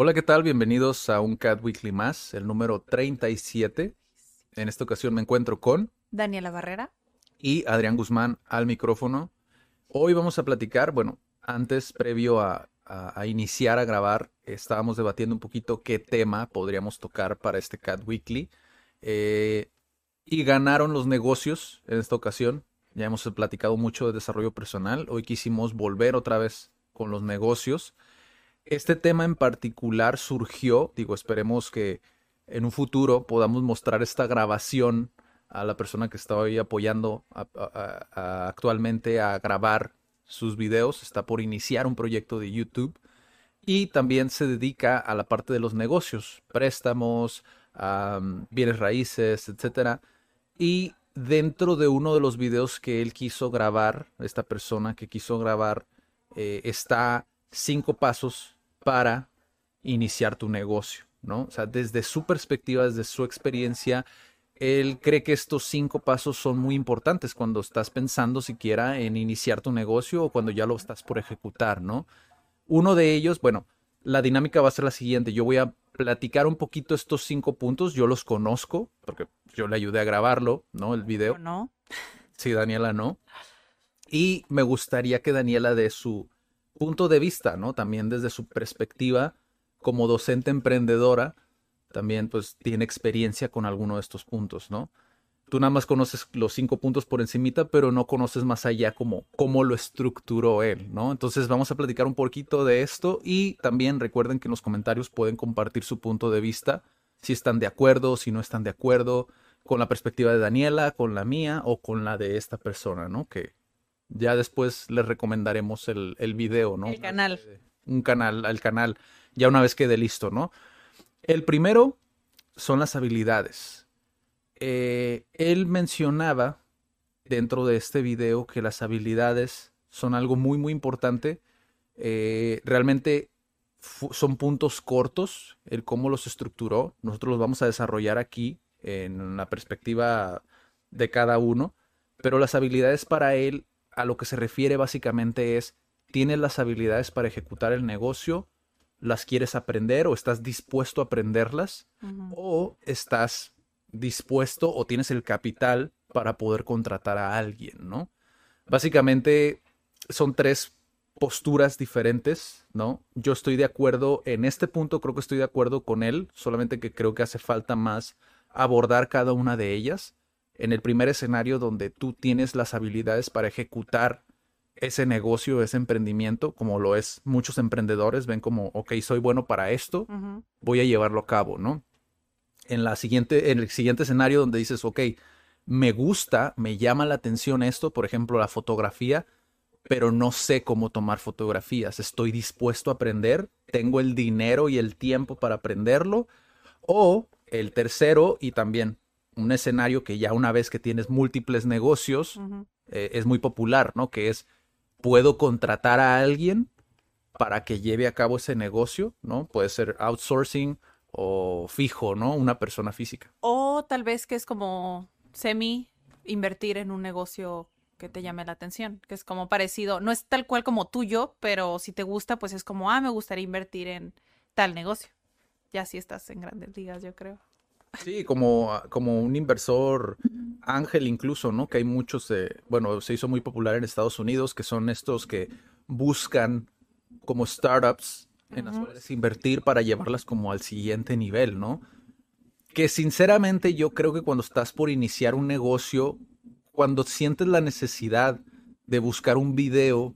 Hola, ¿qué tal? Bienvenidos a un Cat Weekly más, el número 37. En esta ocasión me encuentro con Daniela Barrera. y Adrián Guzmán al micrófono. Hoy vamos a platicar, bueno, antes, previo a, a- a iniciar a grabar, estábamos debatiendo un poquito qué tema podríamos tocar para este Cat Weekly. Eh, y ganaron los negocios en esta ocasión. Ya hemos platicado mucho de desarrollo personal. Hoy quisimos volver otra vez con los negocios. Este tema en particular surgió, digo, esperemos que en un futuro podamos mostrar esta grabación a la persona que está hoy apoyando actualmente a grabar sus videos. Está por iniciar un proyecto de YouTube y también se dedica a la parte de los negocios, préstamos, am, bienes raíces, etcétera. Y dentro de uno de los videos que él quiso grabar, esta persona que quiso grabar, eh, está cinco pasos para iniciar tu negocio, ¿no? O sea, desde su perspectiva, desde su experiencia, él cree que estos cinco pasos son muy importantes cuando estás pensando siquiera en iniciar tu negocio o cuando ya lo estás por ejecutar, ¿no? Uno de ellos, bueno, la dinámica va a ser la siguiente. Yo voy a platicar un poquito estos cinco puntos. Yo los conozco porque yo le ayudé a grabarlo, ¿no? El video. ¿O no? Sí, Daniela no. Y me gustaría que Daniela dé su punto de vista, ¿no? También desde su perspectiva como docente emprendedora, también pues tiene experiencia con alguno de estos puntos, ¿no? Tú nada más conoces los cinco puntos por encimita, pero no conoces más allá cómo lo estructuró él, ¿no? Entonces vamos a platicar un poquito de esto y también recuerden que en los comentarios pueden compartir su punto de vista, si están de acuerdo, si no están de acuerdo, con la perspectiva de Daniela, con la mía o con la de esta persona, ¿no? Que ya después les recomendaremos el, el video, ¿no? El canal. Un canal, al canal, ya una vez quede listo, ¿no? El primero son las habilidades. Eh, él mencionaba dentro de este video que las habilidades son algo muy, muy importante. Eh, realmente son puntos cortos, el cómo los estructuró. Nosotros los vamos a desarrollar aquí en la perspectiva de cada uno. Pero las habilidades para él, a lo que se refiere básicamente es, ¿tienes las habilidades para ejecutar el negocio? ¿Las quieres aprender o estás dispuesto a aprenderlas? O estás dispuesto o tienes el capital para poder contratar a alguien, ¿no? Básicamente son tres posturas diferentes, ¿no? Yo estoy de acuerdo en este punto, creo que estoy de acuerdo con él, solamente que creo que hace falta más abordar cada una de ellas. En el primer escenario donde tú tienes las habilidades para ejecutar ese negocio, ese emprendimiento, como lo es muchos emprendedores, ven como, ok, soy bueno para esto, voy a llevarlo a cabo, ¿no? En, la siguiente, en el siguiente escenario donde dices, ok, me gusta, me llama la atención esto, por ejemplo, la fotografía, pero no sé cómo tomar fotografías. Estoy dispuesto a aprender, tengo el dinero y el tiempo para aprenderlo. O el tercero, y también un escenario que ya una vez que tienes múltiples negocios, eh, es muy popular, ¿no? Que es, puedo contratar a alguien para que lleve a cabo ese negocio, ¿no? Puede ser outsourcing o fijo, ¿no? Una persona física. O tal vez que es como semi invertir en un negocio que te llame la atención, que es como parecido, no es tal cual como tuyo, pero si te gusta, pues es como, ah, me gustaría invertir en tal negocio. Ya si estás en grandes ligas, yo creo. Sí, como, como un inversor ángel incluso, ¿no? Que hay muchos, eh, bueno, se hizo muy popular en Estados Unidos, que son estos que buscan como startups en las cuales invertir para llevarlas como al siguiente nivel, ¿no? Que sinceramente yo creo que cuando estás por iniciar un negocio, cuando sientes la necesidad de buscar un video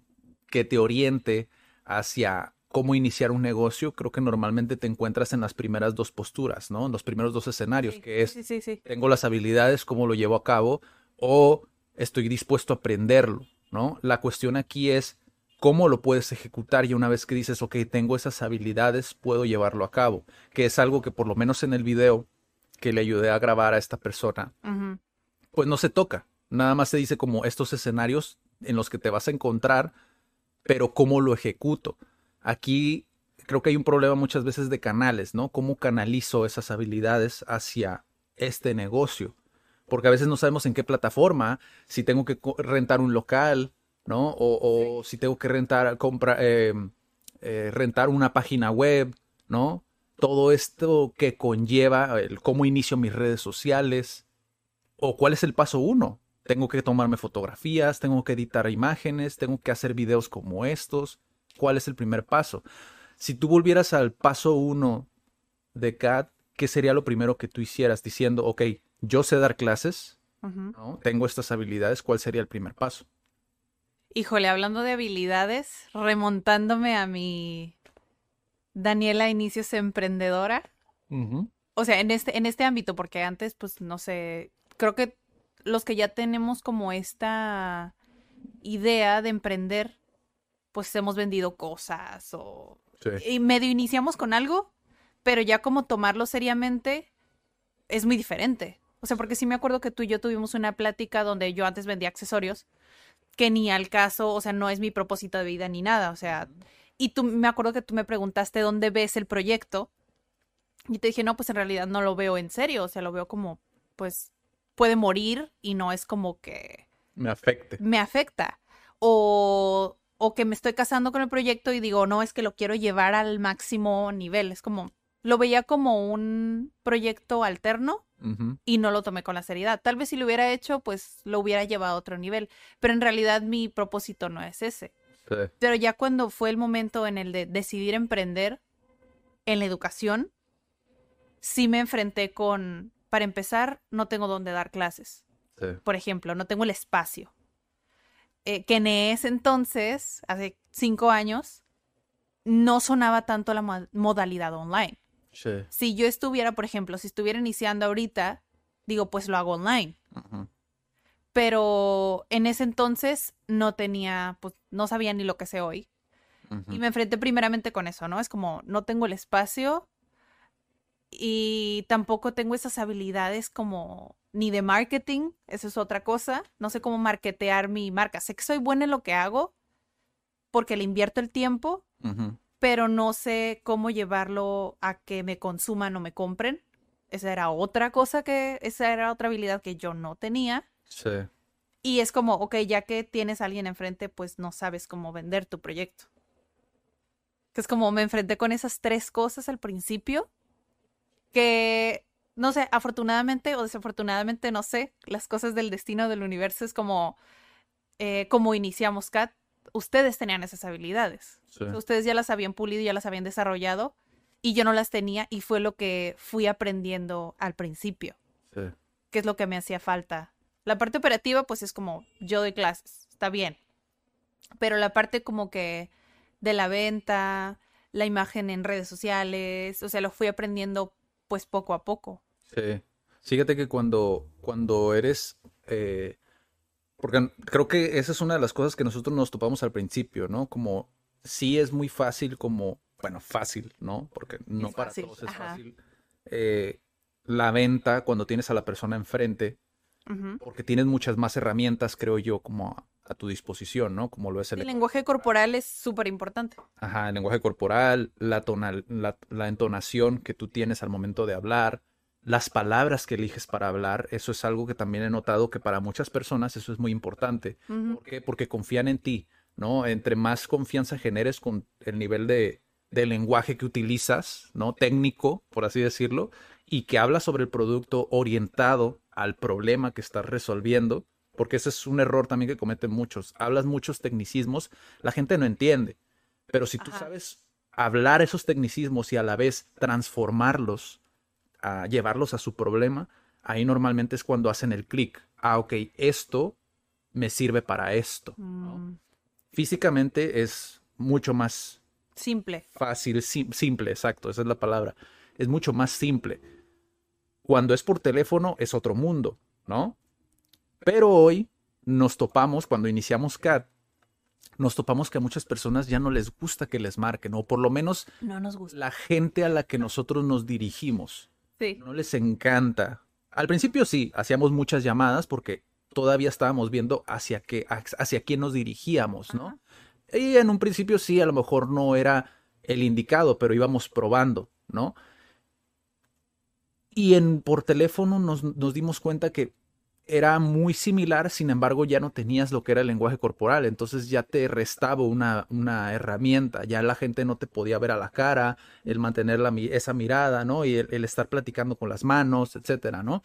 que te oriente hacia cómo iniciar un negocio, creo que normalmente te encuentras en las primeras dos posturas, ¿no? En los primeros dos escenarios, Sí, que es Sí, sí, sí. tengo las habilidades, cómo lo llevo a cabo, o estoy dispuesto a aprenderlo, ¿no? La cuestión aquí es cómo lo puedes ejecutar y una vez que dices, ok, tengo esas habilidades, puedo llevarlo a cabo, que es algo que por lo menos en el video que le ayudé a grabar a esta persona, pues no se toca. Nada más se dice como estos escenarios en los que te vas a encontrar, pero cómo lo ejecuto. Aquí creo que hay un problema muchas veces de canales, ¿no? ¿Cómo canalizo esas habilidades hacia este negocio? Porque a veces no sabemos en qué plataforma, si tengo que rentar un local, ¿no? O, si tengo que rentar, compra, em, eh, rentar una página web, ¿no? Todo esto que conlleva el cómo inicio mis redes sociales, o cuál es el paso uno. Tengo que tomarme fotografías, tengo que editar imágenes, tengo que hacer videos como estos. ¿Cuál es el primer paso? Si tú volvieras al paso uno de CAD, ¿qué sería lo primero que tú hicieras diciendo, ok, yo sé dar clases, ¿no? tengo estas habilidades, ¿cuál sería el primer paso? Híjole, hablando de habilidades, remontándome a mi Daniela Inicios emprendedora. O sea, en este, en este ámbito, porque antes, pues, no sé, creo que los que ya tenemos como esta idea de emprender, pues hemos vendido cosas o y medio iniciamos con algo, pero ya como tomarlo seriamente es muy diferente. O sea, porque sí me acuerdo que tú y yo tuvimos una plática donde yo antes vendía accesorios, que ni al caso, o sea, no es mi propósito de vida ni nada, o sea, y tú me acuerdo que tú me preguntaste dónde ves el proyecto y te dije, no, pues en realidad no lo veo en serio, o sea, lo veo como, pues, puede morir y no es como que... Me afecte. Me afecta. O, o que me estoy casando con el proyecto y digo, no, es que lo quiero llevar al máximo nivel. Es como, lo veía como un proyecto alterno y no lo tomé con la seriedad. Tal vez si lo hubiera hecho, pues lo hubiera llevado a otro nivel. Pero en realidad mi propósito no es ese. Pero ya cuando fue el momento en el de decidir emprender en la educación, sí me enfrenté con, para empezar, no tengo dónde dar clases. Por ejemplo, no tengo el espacio. Eh, que en ese entonces, hace cinco años, no sonaba tanto la modalidad online. Si yo estuviera, por ejemplo, si estuviera iniciando ahorita, digo, pues lo hago online. Pero en ese entonces no tenía, pues no sabía ni lo que sé hoy. Y me enfrenté primeramente con eso, ¿no? Es como, no tengo el espacio y tampoco tengo esas habilidades como ni de marketing, eso es otra cosa. No sé cómo marketear mi marca. Sé que soy buena en lo que hago porque le invierto el tiempo, pero no sé cómo llevarlo a que me consuman o me compren. Esa era otra cosa que, esa era otra habilidad que yo no tenía. Sí. Y es como, ok, ya que tienes a alguien enfrente, pues no sabes cómo vender tu proyecto. Que es como me enfrenté con esas tres cosas al principio, que no sé, afortunadamente o desafortunadamente, no sé, las cosas del destino del universo es como, eh, como iniciamos CAT, ustedes tenían esas habilidades. ustedes ya las habían pulido, ya las habían desarrollado y yo no las tenía y fue lo que fui aprendiendo al principio. Sí. Que es lo que me hacía falta. La parte operativa, pues es como yo doy clases, está bien. Pero la parte como que de la venta, la imagen en redes sociales, o sea, lo fui aprendiendo pues poco a poco. Sí. Fíjate que cuando, cuando eres... Eh, porque creo que esa es una de las cosas que nosotros nos topamos al principio, ¿no? Como sí es muy fácil, como, bueno, fácil, ¿no? Porque no para todos es fácil. Eh, la venta cuando tienes a la persona enfrente, porque tienes muchas más herramientas, creo yo, como a tu disposición, ¿no? Como lo es el... El lenguaje corporal es súper importante. Ajá, el lenguaje corporal, la, tonal, la, entonación que tú tienes al momento de hablar, las palabras que eliges para hablar, eso es algo que también he notado que para muchas personas eso es muy importante. ¿Por qué? Porque confían en ti, ¿no? Entre más confianza generes con el nivel de, de lenguaje que utilizas, ¿no? Técnico, por así decirlo, y que hablas sobre el producto orientado al problema que estás resolviendo, porque ese es un error también que cometen muchos. Hablas muchos tecnicismos, la gente no entiende. Pero si tú sabes hablar esos tecnicismos y a la vez transformarlos, a llevarlos a su problema, ahí normalmente es cuando hacen el clic. Ah, ok, esto me sirve para esto. Mm. Físicamente es mucho más simple. Fácil, simple, exacto, esa es la palabra. Es mucho más simple. Cuando es por teléfono es otro mundo, ¿no? Pero hoy nos topamos, cuando iniciamos CAT, nos topamos que a muchas personas ya no les gusta que les marquen, o por lo menos no nos gusta. la gente a la que nosotros nos dirigimos. Sí. No les encanta. Al principio sí, hacíamos muchas llamadas porque todavía estábamos viendo hacia qué, hacia quién nos dirigíamos, ¿no? Ajá. Y en un principio sí, a lo mejor no era el indicado, pero íbamos probando, ¿no? Y en por teléfono nos, nos dimos cuenta que era muy similar, sin embargo ya no tenías lo que era el lenguaje corporal, entonces ya te restaba una, una herramienta, ya la gente no te podía ver a la cara, el mantener esa mirada, ¿no? Y el, el estar platicando con las manos, etcétera, ¿no?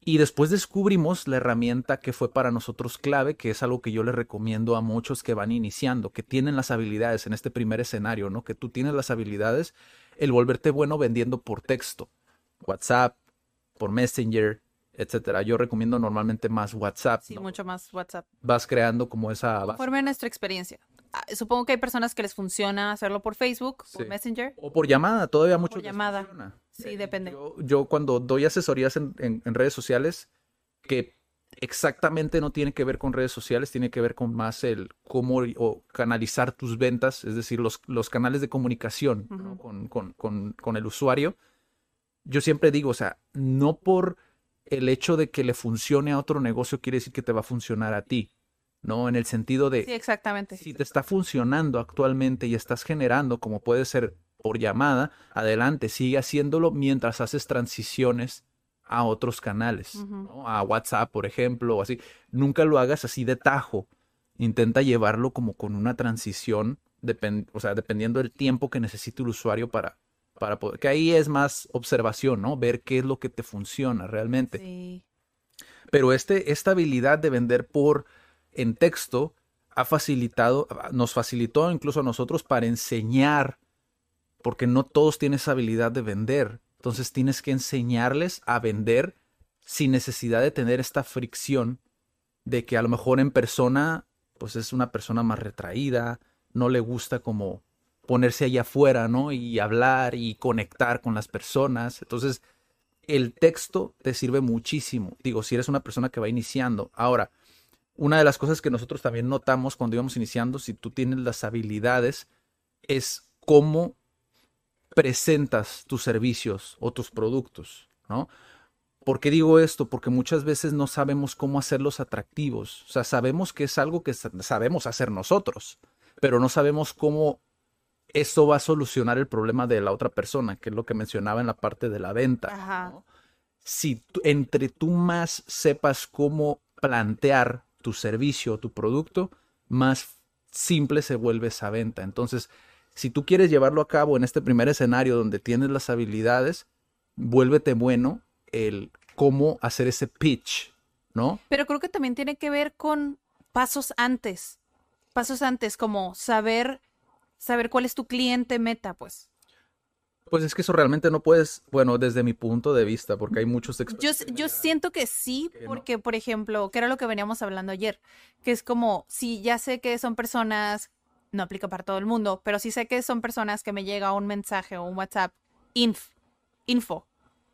Y después descubrimos la herramienta que fue para nosotros clave, que es algo que yo les recomiendo a muchos que van iniciando, que tienen las habilidades en este primer escenario, ¿no? Que tú tienes las habilidades, el volverte bueno vendiendo por texto, WhatsApp, por Messenger, etcétera. Yo recomiendo normalmente más WhatsApp. Sí, ¿no? mucho más WhatsApp. Vas creando como esa base. Conforme a nuestra experiencia. Ah, Supongo que hay personas que les funciona hacerlo por Facebook, por. Messenger. O por llamada, todavía mucho. les llamada. funciona. Sí, depende. Yo, yo cuando doy asesorías en, en- en redes sociales, que exactamente no tiene que ver con redes sociales, tiene que ver con más el cómo o canalizar tus ventas, es decir, los, los canales de comunicación con, con- con- con el usuario. Yo siempre digo, o sea, no por el hecho de que le funcione a otro negocio quiere decir que te va a funcionar a ti, ¿no? En el sentido de Sí, exactamente. si te está funcionando actualmente y estás generando, como puede ser por llamada, adelante, sigue haciéndolo mientras haces transiciones a otros canales. ¿no? a WhatsApp, por ejemplo, o así. Nunca lo hagas así de tajo. Intenta llevarlo como con una transición, o sea, dependiendo del tiempo que necesite el usuario para, para poder, que ahí es más observación, ¿no? Ver qué es lo que te funciona realmente. Sí. Pero este, esta habilidad de vender por en texto ha facilitado, nos facilitó incluso a nosotros para enseñar, porque no todos tienen esa habilidad de vender. Entonces tienes que enseñarles a vender sin necesidad de tener esta fricción de que a lo mejor en persona, pues es una persona más retraída, no le gusta como ponerse allá afuera, ¿no? Y hablar y conectar con las personas. Entonces, el texto te sirve muchísimo. Digo, si eres una persona que va iniciando. Ahora, una de las cosas que nosotros también notamos cuando íbamos iniciando, si tú tienes las habilidades, es cómo presentas tus servicios o tus productos, ¿no? ¿Por qué digo esto? Porque muchas veces no sabemos cómo hacerlos atractivos. O sea, sabemos que es algo que sa- sabemos hacer nosotros, pero no sabemos cómo eso va a solucionar el problema de la otra persona, que es lo que mencionaba en la parte de la venta. Ajá. ¿no? Si entre tú más sepas cómo plantear tu servicio o tu producto, más simple se vuelve esa venta. Entonces, si tú quieres llevarlo a cabo en este primer escenario donde tienes las habilidades, vuélvete bueno el cómo hacer ese pitch, ¿no? Pero creo que también tiene que ver con pasos antes. Pasos antes, como saber, saber cuál es tu cliente meta, pues. Pues es que eso realmente no puedes, bueno, desde mi punto de vista, porque hay muchos Yo, expertos. yo siento que sí, que no. porque, por ejemplo, que era lo que veníamos hablando ayer, que es como, si ya sé que son personas, no aplica para todo el mundo, pero sí sé que son personas que me llega un mensaje o un WhatsApp, inf, info. O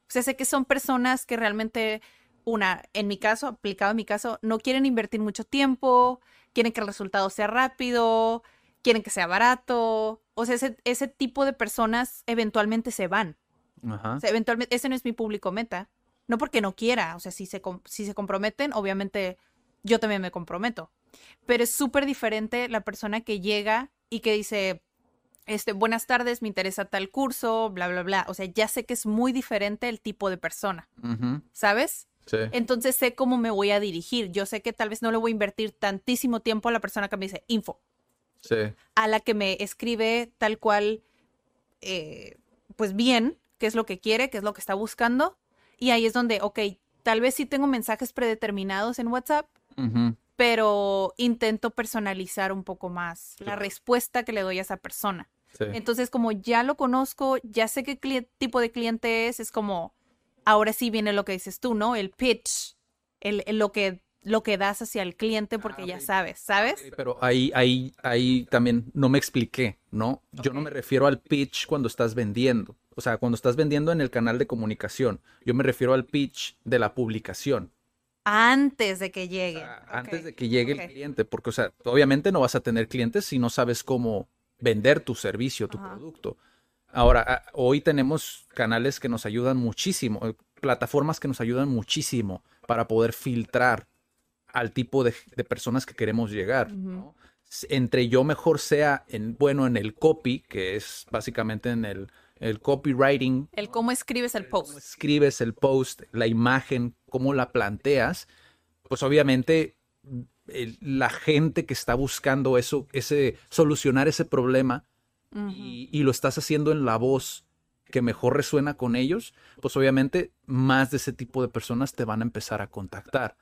sea, sé que son personas que realmente, una, en mi caso, aplicado en mi caso, no quieren invertir mucho tiempo, quieren que el resultado sea rápido, quieren que sea barato. O sea, ese, ese tipo de personas eventualmente se van. Ajá. O sea, eventualmente, ese no es mi público meta. No porque no quiera, o sea, si se, si se comprometen, obviamente yo también me comprometo. Pero es súper diferente la persona que llega y que dice, este, buenas tardes, me interesa tal curso, bla, bla, bla. O sea, ya sé que es muy diferente el tipo de persona, Ujú, ¿sabes? Sí. Entonces sé cómo me voy a dirigir. Yo sé que tal vez no le voy a invertir tantísimo tiempo a la persona que me dice info Sí. a la que me escribe tal cual, eh, pues bien, qué es lo que quiere, qué es lo que está buscando. Y ahí es donde, ok, tal vez sí tengo mensajes predeterminados en WhatsApp, pero intento personalizar un poco más la respuesta que le doy a esa persona. sí. Entonces, como ya lo conozco, ya sé qué tipo de cliente es, es como, ahora sí viene lo que dices tú, ¿no? El pitch, el, el lo que lo que das hacia el cliente porque Ah, ya sabes, ¿sabes? Pero ahí, ahí, ahí también no me expliqué, ¿no? Yo no me refiero al pitch cuando estás vendiendo. O sea, cuando estás vendiendo en el canal de comunicación. Yo me refiero al pitch de la publicación. Antes de que llegue. Antes de que llegue el cliente, porque, o sea, obviamente no vas a tener clientes si no sabes cómo vender tu servicio, tu Ajá. producto. Ahora, a- hoy tenemos canales que nos ayudan muchísimo, eh, plataformas que nos ayudan muchísimo para poder filtrar al tipo de, de personas que queremos llegar. Entre yo mejor sea en, bueno, en el copy, que es básicamente en el, el copywriting, El cómo escribes el cómo post. escribes el post, la imagen, cómo la planteas, pues obviamente el- la gente que está buscando eso, ese, solucionar ese problema y lo estás haciendo en la voz que mejor resuena con ellos, pues obviamente más de ese tipo de personas te van a empezar a contactar.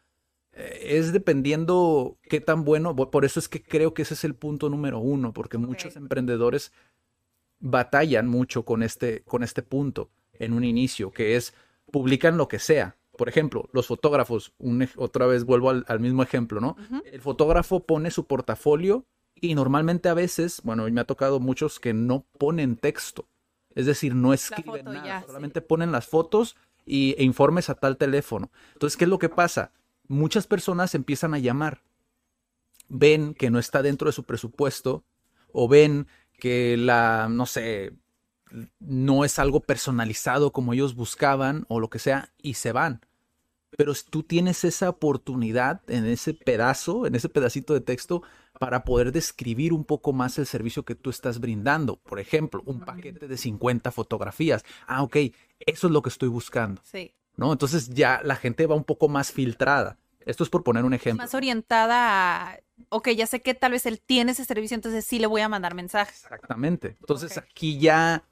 Eh, Es dependiendo qué tan bueno, por eso es que creo que ese es el punto número uno, porque muchos emprendedores batallan mucho con este, con este punto en un inicio, que es publican lo que sea. Por ejemplo, los fotógrafos, un otra vez vuelvo al, al mismo ejemplo, ¿no? El fotógrafo pone su portafolio y normalmente a veces, bueno, me ha tocado muchos que no ponen texto, es decir, no escriben nada, ya, sí. solamente ponen las fotos y, e informes a tal teléfono. Entonces, ¿qué es lo que pasa? Muchas personas empiezan a llamar, ven que no está dentro de su presupuesto o ven que la, no sé, no es algo personalizado como ellos buscaban o lo que sea y se van. Pero tú tienes esa oportunidad en ese pedazo, en ese pedacito de texto, para poder describir un poco más el servicio que tú estás brindando. Por ejemplo, un paquete de 50 fotografías. Ah, ok, eso es lo que estoy buscando, Sí. ¿No? Entonces ya la gente va un poco más filtrada. Esto es por poner un ejemplo. Más orientada a, ok, ya sé que tal vez él tiene ese servicio, entonces sí le voy a mandar mensajes. Exactamente. Entonces aquí ya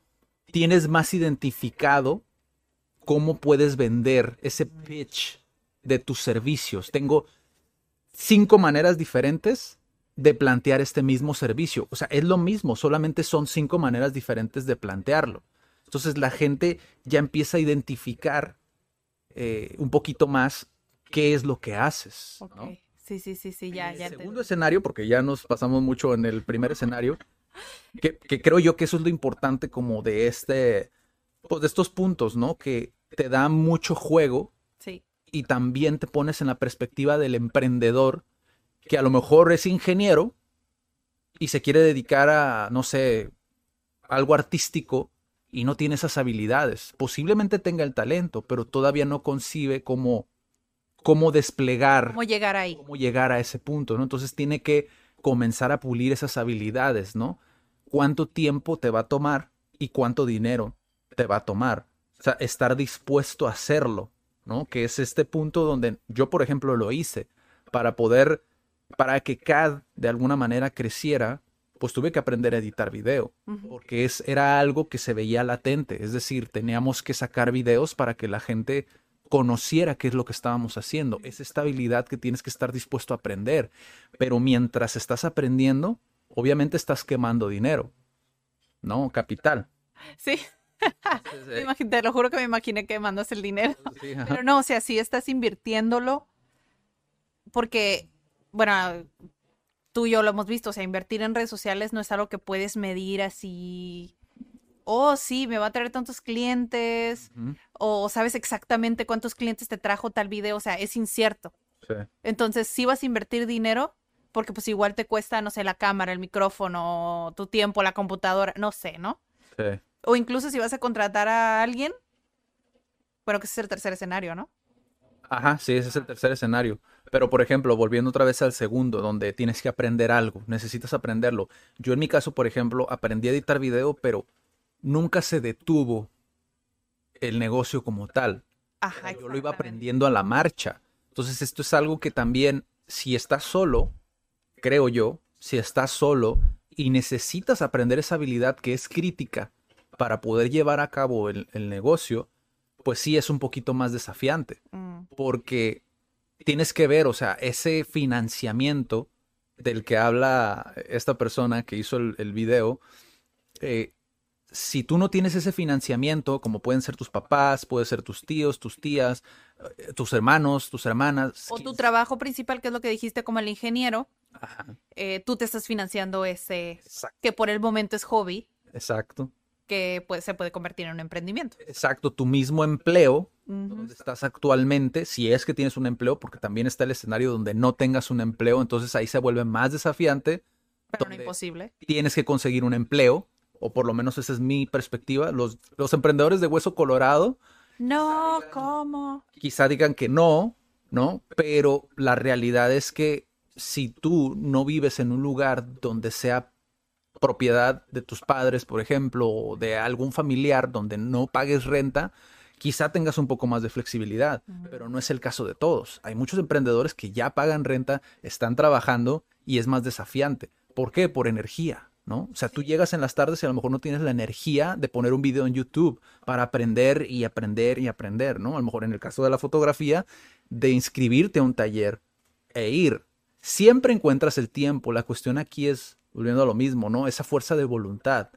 tienes más identificado cómo puedes vender ese pitch de tus servicios. Tengo cinco maneras diferentes de plantear este mismo servicio. O sea, es lo mismo, solamente son cinco maneras diferentes de plantearlo. Entonces la gente ya empieza a identificar eh, un poquito más qué es lo que haces. Ok. ¿no? Sí, sí, sí, sí, ya, el ya. segundo escenario, porque ya nos pasamos mucho en el primer escenario, que, que creo yo que eso es lo importante como de este, pues de estos puntos, ¿no? Que te da mucho juego Sí. y también te pones en la perspectiva del emprendedor que a lo mejor es ingeniero y se quiere dedicar a, no sé, algo artístico y no tiene esas habilidades. Posiblemente tenga el talento, pero todavía no concibe cómo, cómo desplegar ¿Cómo llegar ahí? cómo llegar a ese punto, ¿no? Entonces tiene que comenzar a pulir esas habilidades, ¿no? ¿Cuánto tiempo te va a tomar y cuánto dinero te va a tomar? O sea, estar dispuesto a hacerlo, ¿no? Que es este punto donde yo, por ejemplo, lo hice para poder, para que CAD de alguna manera creciera, pues tuve que aprender a editar video, porque es, era algo que se veía latente, es decir, teníamos que sacar videos para que la gente conociera qué es lo que estábamos haciendo. Es esta habilidad que tienes que estar dispuesto a aprender. Pero mientras estás aprendiendo, obviamente estás quemando dinero, ¿no? Capital. Sí. Me imagi- te lo juro que me imaginé que mandas el dinero. Sí. Pero no, o sea, sí estás invirtiéndolo porque, bueno, tú y yo lo hemos visto, o sea, invertir en redes sociales no es algo que puedes medir así, oh, sí, me va a traer tantos clientes, o sabes exactamente cuántos clientes te trajo tal video, o sea, es incierto. sí. Entonces, sí vas a invertir dinero porque pues igual te cuesta, no sé, la cámara, el micrófono, tu tiempo, la computadora, no sé, ¿no? sí. O incluso si vas a contratar a alguien, bueno, que ese es el tercer escenario, ¿no? Ajá, sí, ese es el tercer escenario. Pero, por ejemplo, volviendo otra vez al segundo, donde tienes que aprender algo, necesitas aprenderlo. Yo en mi caso, por ejemplo, aprendí a editar video, pero nunca se detuvo el negocio como tal. Ajá, Yo lo iba aprendiendo a la marcha. Entonces, esto es algo que también, si estás solo, creo yo, si estás solo y necesitas aprender esa habilidad que es crítica para poder llevar a cabo el, el negocio, pues sí es un poquito más desafiante Mm, porque tienes que ver, o sea, ese financiamiento del que habla esta persona que hizo el, el video, eh, si tú no tienes ese financiamiento, como pueden ser tus papás, pueden ser tus tíos, tus tías, eh, tus hermanos, tus hermanas. O tu trabajo principal, que es lo que dijiste como el ingeniero, Ajá, eh, tú te estás financiando ese, exacto, que por el momento es hobby, exacto. que pues, se puede convertir en un emprendimiento. Exacto, tu mismo empleo donde estás actualmente, si es que tienes un empleo, porque también está el escenario donde no tengas un empleo, entonces ahí se vuelve más desafiante. Pero no imposible. Tienes que conseguir un empleo, o por lo menos esa es mi perspectiva. Los, los emprendedores de hueso colorado. No, ¿cómo? Quizá digan que no, ¿no? Pero la realidad es que si tú no vives en un lugar donde sea propiedad de tus padres, por ejemplo, o de algún familiar donde no pagues renta, quizá tengas un poco más de flexibilidad, pero no es el caso de todos. Hay muchos emprendedores que ya pagan renta, están trabajando y es más desafiante. ¿Por qué? Por energía, ¿no? O sea, tú llegas en las tardes y a lo mejor no tienes la energía de poner un video en YouTube para aprender y aprender y aprender, ¿no? A lo mejor en el caso de la fotografía, de inscribirte a un taller e ir. Siempre encuentras el tiempo. La cuestión aquí es volviendo a lo mismo, ¿no? Esa fuerza de voluntad,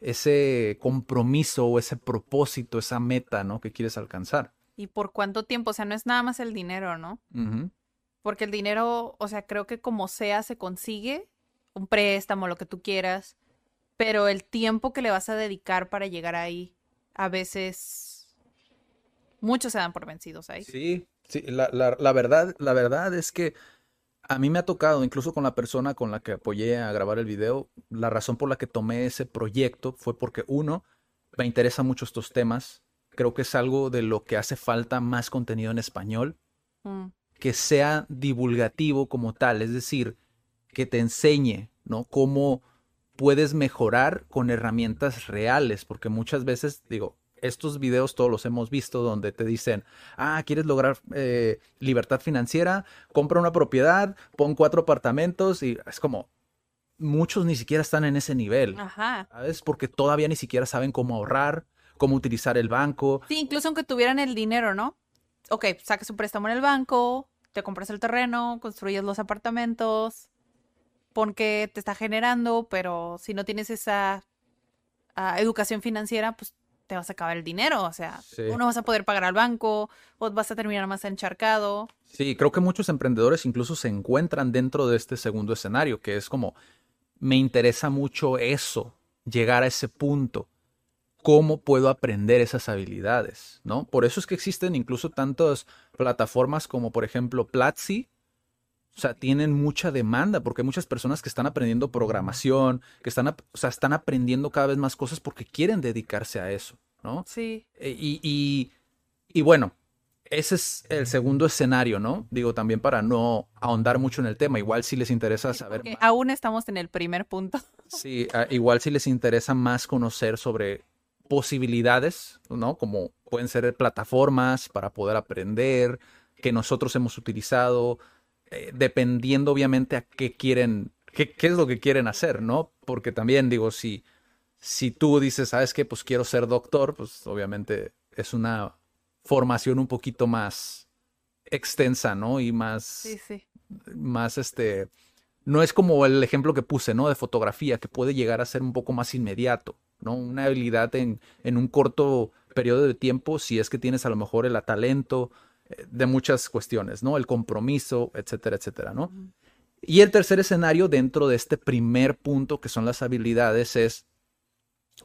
ese compromiso o ese propósito, esa meta, ¿no? Que quieres alcanzar. ¿Y por cuánto tiempo? O sea, no es nada más el dinero, ¿no? Porque el dinero, o sea, creo que como sea se consigue, un préstamo, lo que tú quieras, pero el tiempo que le vas a dedicar para llegar ahí, a veces muchos se dan por vencidos ahí. Sí, sí, la, la verdad, la verdad es que a mí me ha tocado, incluso con la persona con la que apoyé a grabar el video, la razón por la que tomé ese proyecto fue porque, uno, me interesa mucho estos temas. Creo que es algo de lo que hace falta más contenido en español, mm. que sea divulgativo como tal, es decir, que te enseñe, ¿no? Cómo puedes mejorar con herramientas reales, porque muchas veces, digo, estos videos todos los hemos visto donde te dicen, ah, ¿quieres lograr eh, libertad financiera? Compra una propiedad, pon cuatro apartamentos y es como, muchos ni siquiera están en ese nivel. Ajá. ¿Sabes? Porque todavía ni siquiera saben cómo ahorrar, cómo utilizar el banco. Sí, incluso aunque tuvieran el dinero, ¿no? Ok, saques un préstamo en el banco, te compras el terreno, construyes los apartamentos, pon que te está generando, pero si no tienes esa ah, educación financiera, pues te vas a acabar el dinero, o sea, no vas a poder pagar al banco, o vas a terminar más encharcado. Sí, creo que muchos emprendedores incluso se encuentran dentro de este segundo escenario, que es como, me interesa mucho eso, llegar a ese punto. ¿Cómo puedo aprender esas habilidades? ¿No? Por eso es que existen incluso tantas plataformas como, por ejemplo, Platzi, o sea, tienen mucha demanda porque hay muchas personas que están aprendiendo programación, que están, o sea, están aprendiendo cada vez más cosas porque quieren dedicarse a eso, ¿no? Sí. E, y, y, bueno, ese es el segundo escenario, ¿no? Digo, también para no ahondar mucho en el tema, igual si les interesa saber más. Aún estamos en el primer punto. Sí, igual si les interesa más conocer sobre posibilidades, ¿no? Como pueden ser plataformas para poder aprender, que nosotros hemos utilizado, eh, dependiendo obviamente a qué quieren, qué, qué, es lo que quieren hacer, ¿no? Porque también digo, si, si tú dices, ¿sabes qué? Pues quiero ser doctor, pues obviamente es una formación un poquito más extensa, ¿no? Y más, sí, sí. más este, no es como el ejemplo que puse, ¿no? De fotografía, que puede llegar a ser un poco más inmediato, ¿no? Una habilidad en, en un corto periodo de tiempo, si es que tienes a lo mejor el talento, de muchas cuestiones, ¿no? El compromiso, etcétera, etcétera, ¿no? Y el tercer escenario dentro de este primer punto que son las habilidades es,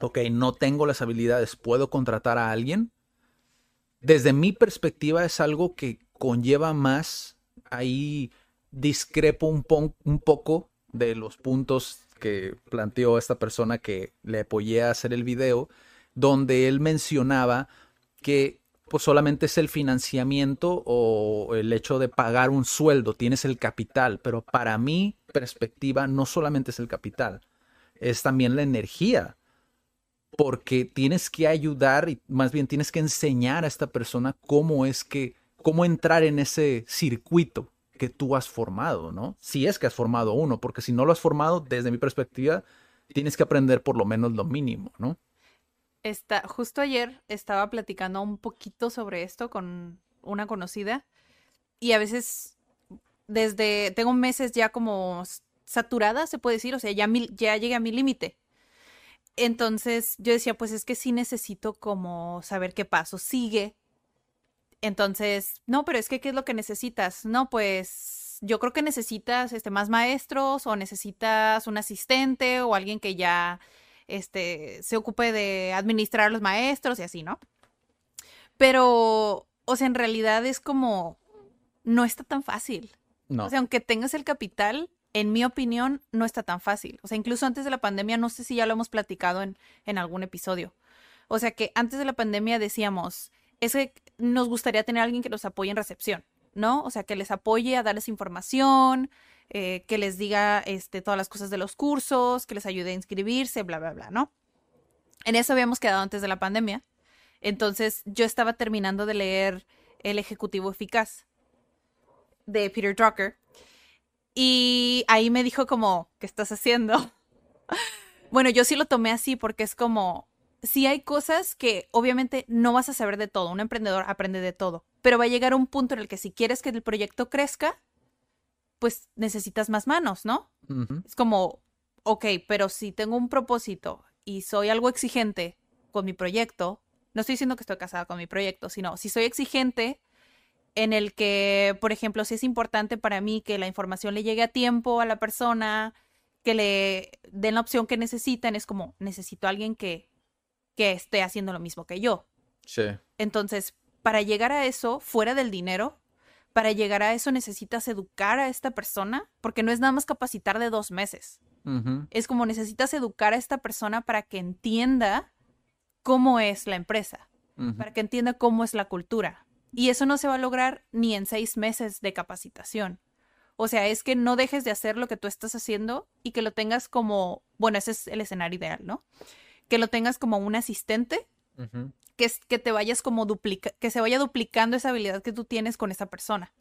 ok, no tengo las habilidades, ¿puedo contratar a alguien? Desde mi perspectiva es algo que conlleva más, ahí discrepo un, un poco de los puntos que planteó esta persona que le apoyé a hacer el video, donde él mencionaba que pues solamente es el financiamiento o el hecho de pagar un sueldo, tienes el capital, pero para mi perspectiva no solamente es el capital, es también la energía, porque tienes que ayudar y más bien tienes que enseñar a esta persona cómo es que, cómo entrar en ese circuito que tú has formado, ¿no? Si es que has formado uno, porque si no lo has formado, desde mi perspectiva, tienes que aprender por lo menos lo mínimo, ¿no? Justo ayer estaba platicando un poquito sobre esto con una conocida y a veces desde, tengo meses ya como saturada, se puede decir, o sea, ya, ya llegué a mi límite. Entonces yo decía, pues es que sí necesito como saber qué paso sigue. Entonces, no, pero es que, ¿qué es lo que necesitas? No, pues yo creo que necesitas este, más maestros o necesitas un asistente o alguien que ya este, se ocupe de administrar a los maestros y así, ¿no? Pero, o sea, en realidad es como, no está tan fácil. No. O sea, aunque tengas el capital, en mi opinión, no está tan fácil. O sea, incluso antes de la pandemia, no sé si ya lo hemos platicado en, en algún episodio. O sea, que antes de la pandemia decíamos, es que nos gustaría tener a alguien que nos apoye en recepción, ¿no? O sea, que les apoye a darles información, eh, que les diga este, todas las cosas de los cursos, que les ayude a inscribirse, bla, bla, bla, ¿no? En eso habíamos quedado antes de la pandemia. Entonces, yo estaba terminando de leer El Ejecutivo Eficaz de Peter Drucker. Y ahí me dijo como, ¿qué estás haciendo? bueno, yo sí lo tomé así porque es como, sí hay cosas que obviamente no vas a saber de todo, un emprendedor aprende de todo, pero va a llegar un punto en el que si quieres que el proyecto crezca, pues necesitas más manos, ¿no? Es como, ok, pero si tengo un propósito y soy algo exigente con mi proyecto, no estoy diciendo que estoy casada con mi proyecto, sino si soy exigente en el que, por ejemplo, si es importante para mí que la información le llegue a tiempo a la persona, que le den la opción que necesitan, es como, necesito a alguien que, que esté haciendo lo mismo que yo. Sí. Entonces, para llegar a eso, fuera del dinero, para llegar a eso necesitas educar a esta persona, porque no es nada más capacitar de dos meses. Es como necesitas educar a esta persona para que entienda cómo es la empresa, para que entienda cómo es la cultura. Y eso no se va a lograr ni en seis meses de capacitación. O sea, es que no dejes de hacer lo que tú estás haciendo y que lo tengas como, bueno, ese es el escenario ideal, ¿no? Que lo tengas como un asistente Que, es- que te vayas como duplica, que se vaya duplicando esa habilidad que tú tienes con esa persona.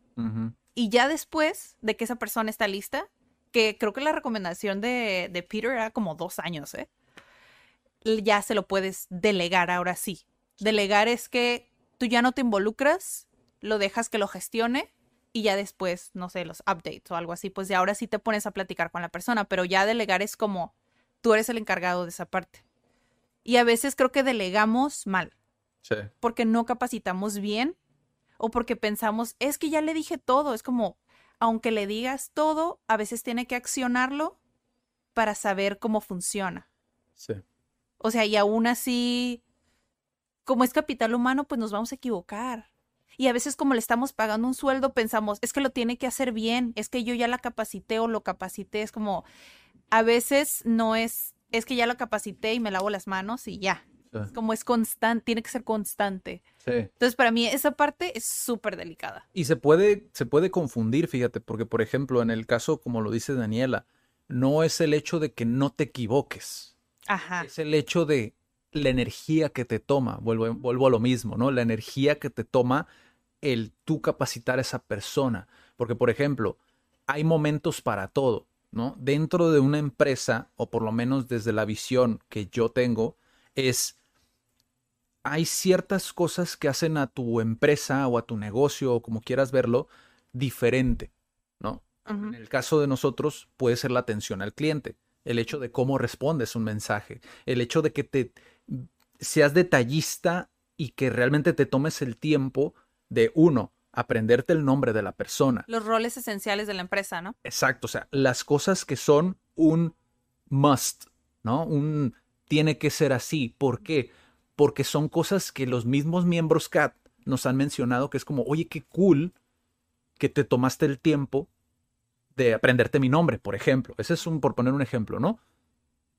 Y ya después de que esa persona está lista, que creo que la recomendación de, de Peter era como dos años, ¿eh? Ya se lo puedes delegar ahora sí. Delegar es que tú ya no te involucras, lo dejas que lo gestione y ya después, no sé, los updates o algo así, pues ya ahora sí te pones a platicar con la persona, pero ya delegar es como tú eres el encargado de esa parte. Y a veces creo que delegamos mal Sí. porque no capacitamos bien o porque pensamos, es que ya le dije todo, es como, aunque le digas todo, a veces tiene que accionarlo para saber cómo funciona. Sí. O sea, y aún así, como es capital humano, pues nos vamos a equivocar. Y a veces como le estamos pagando un sueldo, pensamos, es que lo tiene que hacer bien, es que yo ya la capacité o lo capacité, es como, a veces no es, es que ya lo capacité y me lavo las manos y ya. Sí. Es como es constante, tiene que ser constante. Sí. Entonces, para mí esa parte es súper delicada. Y se puede, se puede confundir, fíjate, porque por ejemplo, en el caso, como lo dice Daniela, no es el hecho de que no te equivoques, Ajá. es el hecho de la energía que te toma, vuelvo, vuelvo a lo mismo, ¿no? La energía que te toma el tú capacitar a esa persona. Porque, por ejemplo, hay momentos para todo, ¿no? Dentro de una empresa, o por lo menos desde la visión que yo tengo, es hay ciertas cosas que hacen a tu empresa o a tu negocio o como quieras verlo diferente, ¿no? En el caso de nosotros puede ser la atención al cliente, el hecho de cómo respondes un mensaje, el hecho de que te seas detallista y que realmente te tomes el tiempo de uno, aprenderte el nombre de la persona. Los roles esenciales de la empresa, ¿no? Exacto, o sea, las cosas que son un must, ¿no? Un tiene que ser así. ¿Por qué? Porque son cosas que los mismos miembros CAT nos han mencionado que es como, oye, qué cool que te tomaste el tiempo de aprenderte mi nombre, por ejemplo. Ese es un, por poner un ejemplo, ¿no?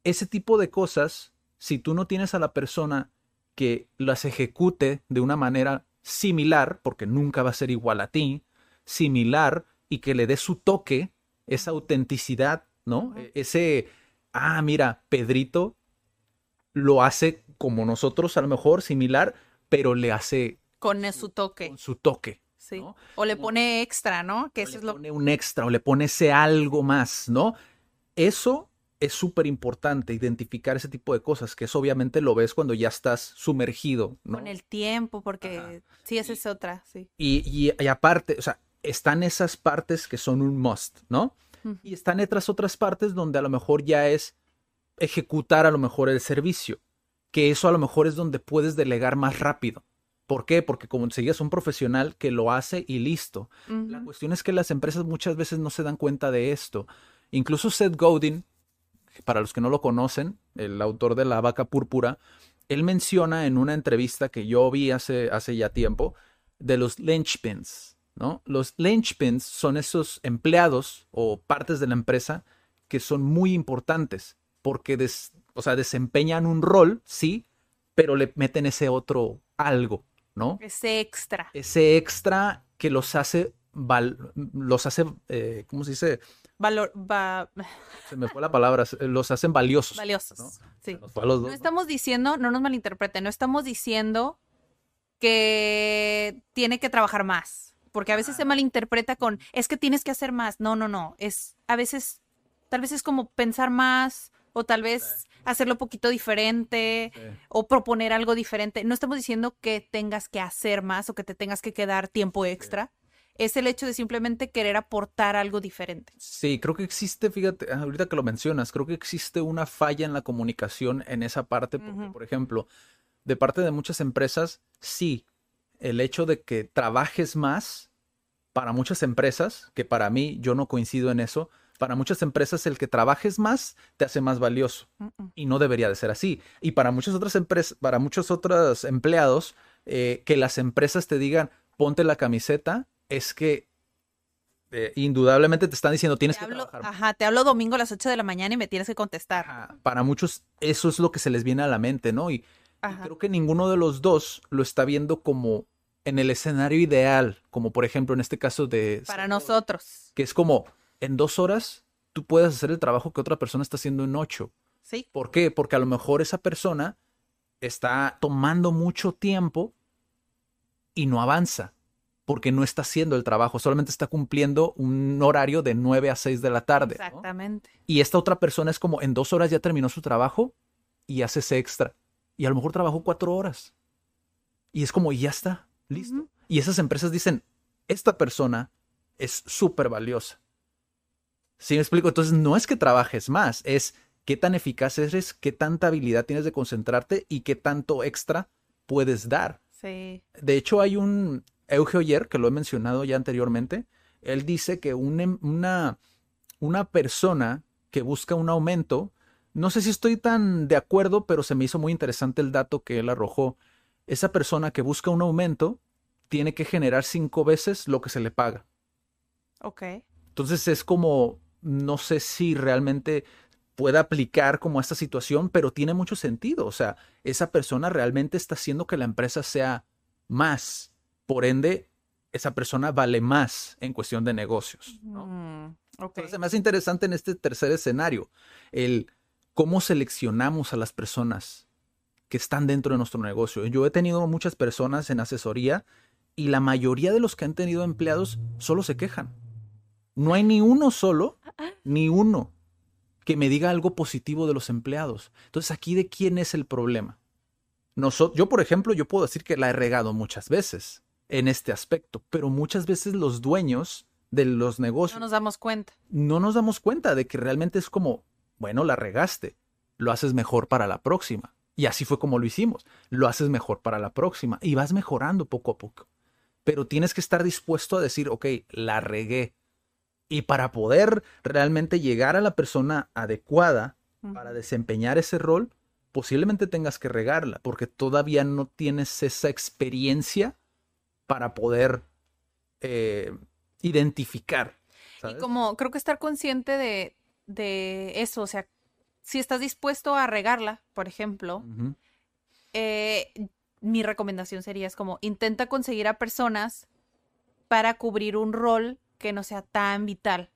Ese tipo de cosas, si tú no tienes a la persona que las ejecute de una manera similar, porque nunca va a ser igual a ti, similar y que le dé su toque, esa autenticidad, ¿no? E- Ese, ah, mira, Pedrito lo hace como nosotros, a lo mejor similar, pero le hace Con su toque, con su toque. sí. ¿no? O le pone extra, ¿no? Que o eso le es lo... pone un extra o le pone ese algo más, ¿no? Eso es súper importante, identificar ese tipo de cosas, que eso obviamente lo ves cuando ya estás sumergido, ¿no? Con el tiempo, porque Ajá. sí, esa es otra, sí. Y, y- y aparte, o sea, están esas partes que son un must, ¿no? Y están otras otras partes donde a lo mejor ya es ejecutar a lo mejor el servicio, que eso a lo mejor es donde puedes delegar más rápido. ¿Por qué? Porque como enseguida es un profesional que lo hace y listo. La cuestión es que las empresas muchas veces no se dan cuenta de esto. Incluso Seth Godin, para los que no lo conocen, el autor de La Vaca Púrpura, él menciona en una entrevista que yo vi hace, hace ya tiempo de los linchpins, ¿no? Los linchpins son esos empleados o partes de la empresa que son muy importantes porque o sea, desempeñan un rol, sí, pero le meten ese otro algo, ¿no? Ese extra. Ese extra que los hace, los hace, eh, ¿cómo se dice? Valor, Se me fue la palabra, los hacen valiosos. Valiosos, sí. no estamos diciendo, no nos malinterpreten, no estamos diciendo que tiene que trabajar más, porque a veces se malinterpreta con, es que tienes que hacer más. No, no, no, es a veces, tal vez es como pensar más o tal vez hacerlo un poquito diferente o proponer algo diferente. No estamos diciendo que tengas que hacer más o que te tengas que quedar tiempo extra. Es el hecho de simplemente querer aportar algo diferente. Sí, creo que existe, fíjate, ahorita que lo mencionas, creo que existe una falla en la comunicación en esa parte, porque, por ejemplo, de parte de muchas empresas, sí, el hecho de que trabajes más, para muchas empresas, que para mí yo no coincido en eso, para muchas empresas el que trabajes más te hace más valioso y no debería de ser así. Y para muchas otras empresas, para muchos otros empleados, eh, que las empresas te digan ponte la camiseta, es que eh, indudablemente te están diciendo tienes que trabajar. Ajá, te hablo domingo a las 8 de la mañana y me tienes que contestar. Para muchos eso es lo que se les viene a la mente, ¿no? Y, y creo que ninguno de los dos lo está viendo como en el escenario ideal, como por ejemplo en este caso de... Para nosotros. Que es como, en dos horas tú puedes hacer el trabajo que otra persona está haciendo en ocho. Sí. ¿Por qué? Porque a lo mejor esa persona está tomando mucho tiempo y no avanza, porque no está haciendo el trabajo, solamente está cumpliendo un horario de nueve a seis de la tarde. Exactamente. Y esta otra persona es como en dos horas ya terminó su trabajo y hace ese extra. Y a lo mejor trabajó cuatro horas. Y es como, ya está, listo. Y esas empresas dicen, esta persona es súper valiosa. ¿Sí me explico? Entonces no es que trabajes más, es qué tan eficaz eres, qué tanta habilidad tienes de concentrarte y qué tanto extra puedes dar. Sí. De hecho, hay un Eugeo Yer, que lo he mencionado ya anteriormente, él dice que em, una, una persona que busca un aumento, no sé si estoy tan de acuerdo, pero se me hizo muy interesante el dato que él arrojó. Esa persona que busca un aumento tiene que generar cinco veces lo que se le paga. Ok. Entonces es como no sé si realmente pueda aplicar como a esta situación, pero tiene mucho sentido. O sea, esa persona realmente está haciendo que la empresa sea más. Por ende, esa persona vale más en cuestión de negocios. ¿no? Mm, Entonces, más interesante en este tercer escenario, el cómo seleccionamos a las personas que están dentro de nuestro negocio. Yo he tenido muchas personas en asesoría y la mayoría de los que han tenido empleados solo se quejan. No hay ni uno solo, ni uno que me diga algo positivo de los empleados. Entonces, aquí de quién es el problema. yo, por ejemplo, yo puedo decir que la he regado muchas veces en este aspecto, pero muchas veces los dueños de los negocios... No nos damos cuenta. No nos damos cuenta de que realmente es como, bueno, la regaste, lo haces mejor para la próxima. Y así fue como lo hicimos, lo haces mejor para la próxima y vas mejorando poco a poco. Pero tienes que estar dispuesto a decir, ok, la regué, y para poder realmente llegar a la persona adecuada para desempeñar ese rol, posiblemente tengas que regarla, porque todavía no tienes esa experiencia para poder eh, identificar. Y como creo que estar consciente de, eso, o sea, si estás dispuesto a regarla, por ejemplo, eh, mi recomendación sería es como intenta conseguir a personas para cubrir un rol que no sea tan vital.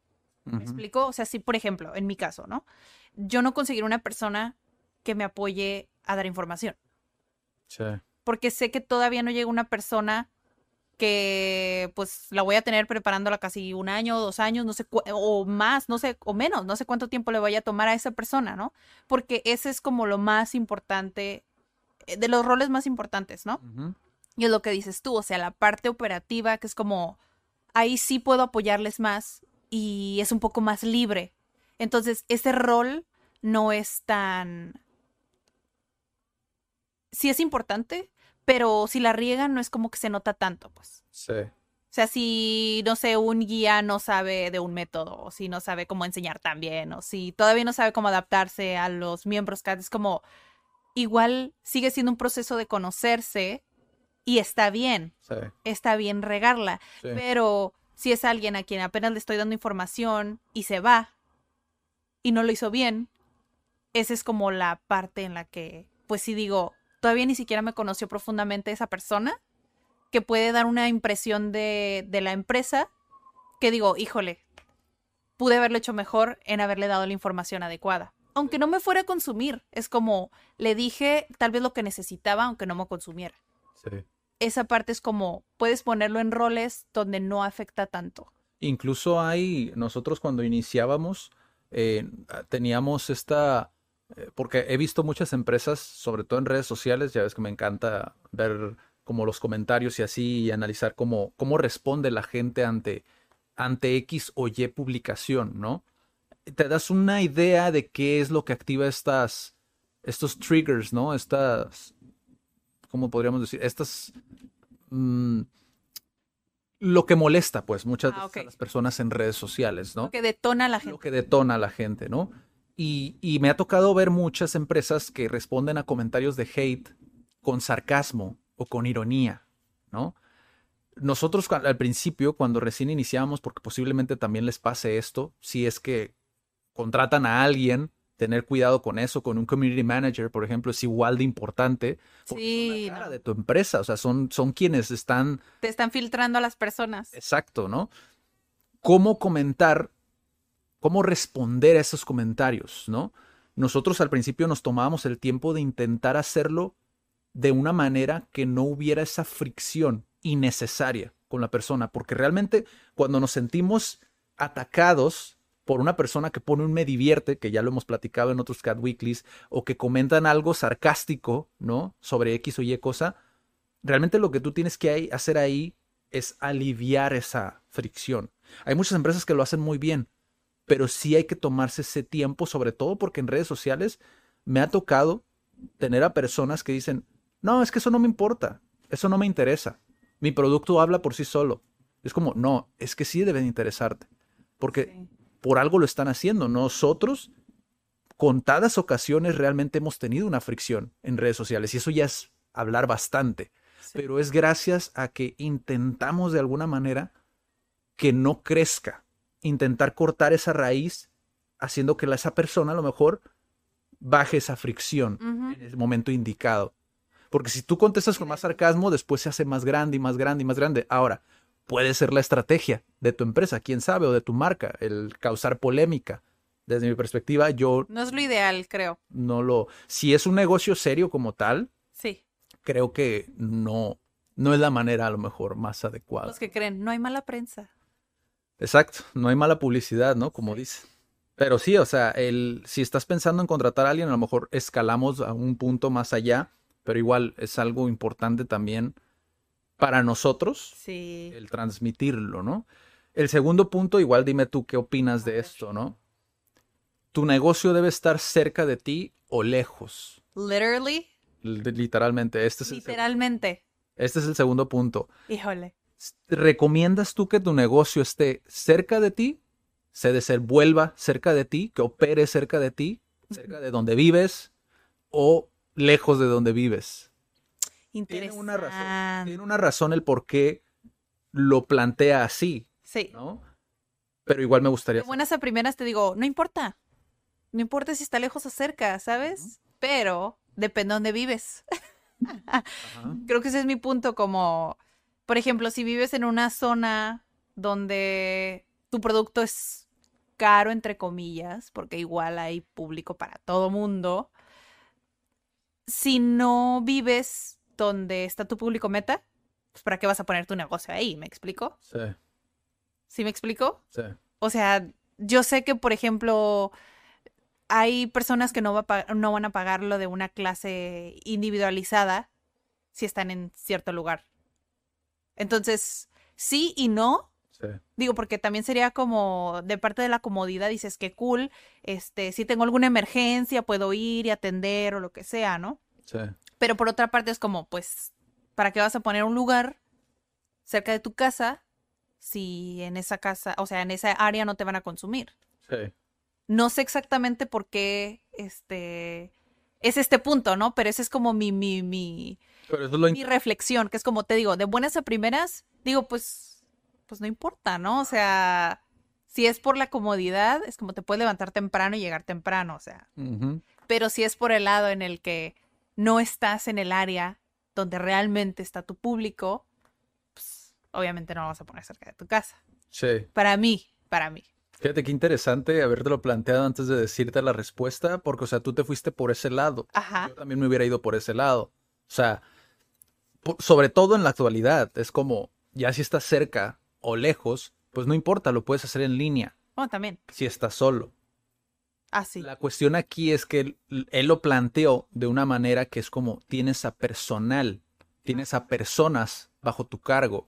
¿Me explico? O sea, si, por ejemplo, en mi caso, ¿no? Yo no conseguiré una persona que me apoye a dar información. Sí. Porque sé que todavía no llega una persona que pues la voy a tener preparándola casi un año, dos años, no sé, o más, no sé, o menos, no sé cuánto tiempo le vaya a tomar a esa persona, ¿no? Porque ese es como lo más importante, eh, de los roles más importantes, ¿no? Y es lo que dices tú, o sea, la parte operativa, que es como ahí sí puedo apoyarles más y es un poco más libre. Entonces, ese rol no es tan... Sí es importante, pero si la riegan no es como que se nota tanto, pues. Sí. O sea, si, no sé, un guía no sabe de un método, o si no sabe cómo enseñar también, o si todavía no sabe cómo adaptarse a los miembros, es como, igual sigue siendo un proceso de conocerse y está bien, Sí, está bien regarla, sí. pero si es alguien a quien apenas le estoy dando información y se va y no lo hizo bien, esa es como la parte en la que, pues sí digo, todavía ni siquiera me conoció profundamente esa persona, que puede dar una impresión de, de la empresa, que digo, híjole, pude haberlo hecho mejor en haberle dado la información adecuada. Aunque no me fuera a consumir, es como le dije tal vez lo que necesitaba, aunque no me consumiera. sí. Esa parte es como puedes ponerlo en roles donde no afecta tanto. Incluso hay, nosotros cuando iniciábamos, eh, teníamos esta, eh, porque he visto muchas empresas, sobre todo en redes sociales, ya ves que me encanta ver como los comentarios y así, y analizar cómo, cómo responde la gente ante, ante X o Y publicación, ¿no? Te das una idea de qué es lo que activa estas, estos triggers, ¿no? Estas, ¿cómo podríamos decir? Estas, mm, lo que molesta, pues, muchas Ah, veces a ok. las personas en redes sociales, ¿no? Lo que detona a la lo gente. que detona a la gente, ¿no? Y, y me ha tocado ver muchas empresas que responden a comentarios de hate con sarcasmo o con ironía, ¿no? Nosotros al principio, cuando recién iniciamos, porque posiblemente también les pase esto, si es que contratan a alguien, tener cuidado con eso, con un community manager, por ejemplo, es igual de importante. Sí, la cara no. de tu empresa, o sea, son, son quienes están Te están filtrando a las personas. Exacto, ¿no? ¿Cómo comentar, cómo responder a esos comentarios, ¿no? Nosotros al principio nos tomábamos el tiempo de intentar hacerlo de una manera que no hubiera esa fricción innecesaria con la persona, porque realmente cuando nos sentimos atacados por una persona que pone un me divierte, que ya lo hemos platicado en otros Cat Weeklies, o que comentan algo sarcástico, ¿no? Sobre X o Y cosa, realmente lo que tú tienes que hacer ahí es aliviar esa fricción. Hay muchas empresas que lo hacen muy bien, pero sí hay que tomarse ese tiempo, sobre todo porque en redes sociales me ha tocado tener a personas que dicen, no, es que eso no me importa, eso no me interesa, mi producto habla por sí solo. Es como, no, es que sí deben interesarte, porque Sí. por algo lo están haciendo. Nosotros, contadas ocasiones, realmente hemos tenido una fricción en redes sociales y eso ya es hablar bastante Sí. pero es gracias a que intentamos de alguna manera que no crezca, intentar cortar esa raíz, haciendo que esa persona a lo mejor baje esa fricción en el momento indicado. Porque si tú contestas con más sarcasmo, después se hace más grande y más grande y más grande. Ahora, puede ser la estrategia de tu empresa, quién sabe, o de tu marca, el causar polémica. Desde mi perspectiva, yo No es lo ideal, creo. no lo... Si es un negocio serio como tal, Sí. creo que no, no es la manera a lo mejor más adecuada. Los que creen, no hay mala prensa. Exacto, no hay mala publicidad, ¿no? Como dice. Pero sí, o sea, el, si estás pensando en contratar a alguien, a lo mejor escalamos a un punto más allá, pero igual es algo importante también para nosotros Sí. el transmitirlo, ¿no? El segundo punto, igual dime tú qué opinas de esto, ¿no? Tu negocio debe estar cerca de ti o lejos. Literally, L- Literalmente, este es, el, seg- literalmente. este es el segundo punto. Híjole. ¿Recomiendas tú que tu negocio esté cerca de ti? Se desenvuelva cerca de ti, que opere cerca de ti, cerca de donde vives o lejos de donde vives. Tiene una razón, tiene una razón el por qué lo plantea así, Sí. ¿no? Pero igual me gustaría De buenas a primeras te digo, no importa. No importa si está lejos o cerca, ¿sabes? Pero depende de dónde vives. Creo que ese es mi punto, como, por ejemplo, si vives en una zona donde tu producto es caro, entre comillas, porque igual hay público para todo mundo, si no vives donde está tu público meta, pues ¿para qué vas a poner tu negocio ahí? ¿Me explico? Sí, ¿Sí me explico? sí, O sea, yo sé que, por ejemplo, hay personas que no, va a no van a pagar lo de una clase individualizada si están en cierto lugar. Entonces, sí y no. sí. Digo, porque también sería como de parte de la comodidad, dices que cool, este, si tengo alguna emergencia, puedo ir y atender o lo que sea, ¿no? sí. Pero por otra parte es como, pues, ¿para qué vas a poner un lugar cerca de tu casa si en esa casa, o sea, en esa área no te van a consumir? sí. No sé exactamente por qué, este, es este punto, ¿no? Pero ese es como mi, mi, mi, Pero eso es lo mi reflexión, que es como te digo, de buenas a primeras, digo, pues, pues no importa, ¿no? O sea, si es por la comodidad, es como te puedes levantar temprano y llegar temprano, o sea. Ujú. Pero si es por el lado en el que no estás en el área donde realmente está tu público, pues obviamente no lo vas a poner cerca de tu casa. Sí. Para mí, para mí. Fíjate qué interesante habértelo planteado antes de decirte la respuesta, porque, o sea, tú te fuiste por ese lado. Ajá. Yo también me hubiera ido por ese lado. O sea, sobre todo en la actualidad, es como, ya si estás cerca o lejos, pues no importa, lo puedes hacer en línea, Bueno, también. si estás solo. Así. La cuestión aquí es que él, él lo planteó de una manera que es como tienes a personal, tienes a personas bajo tu cargo,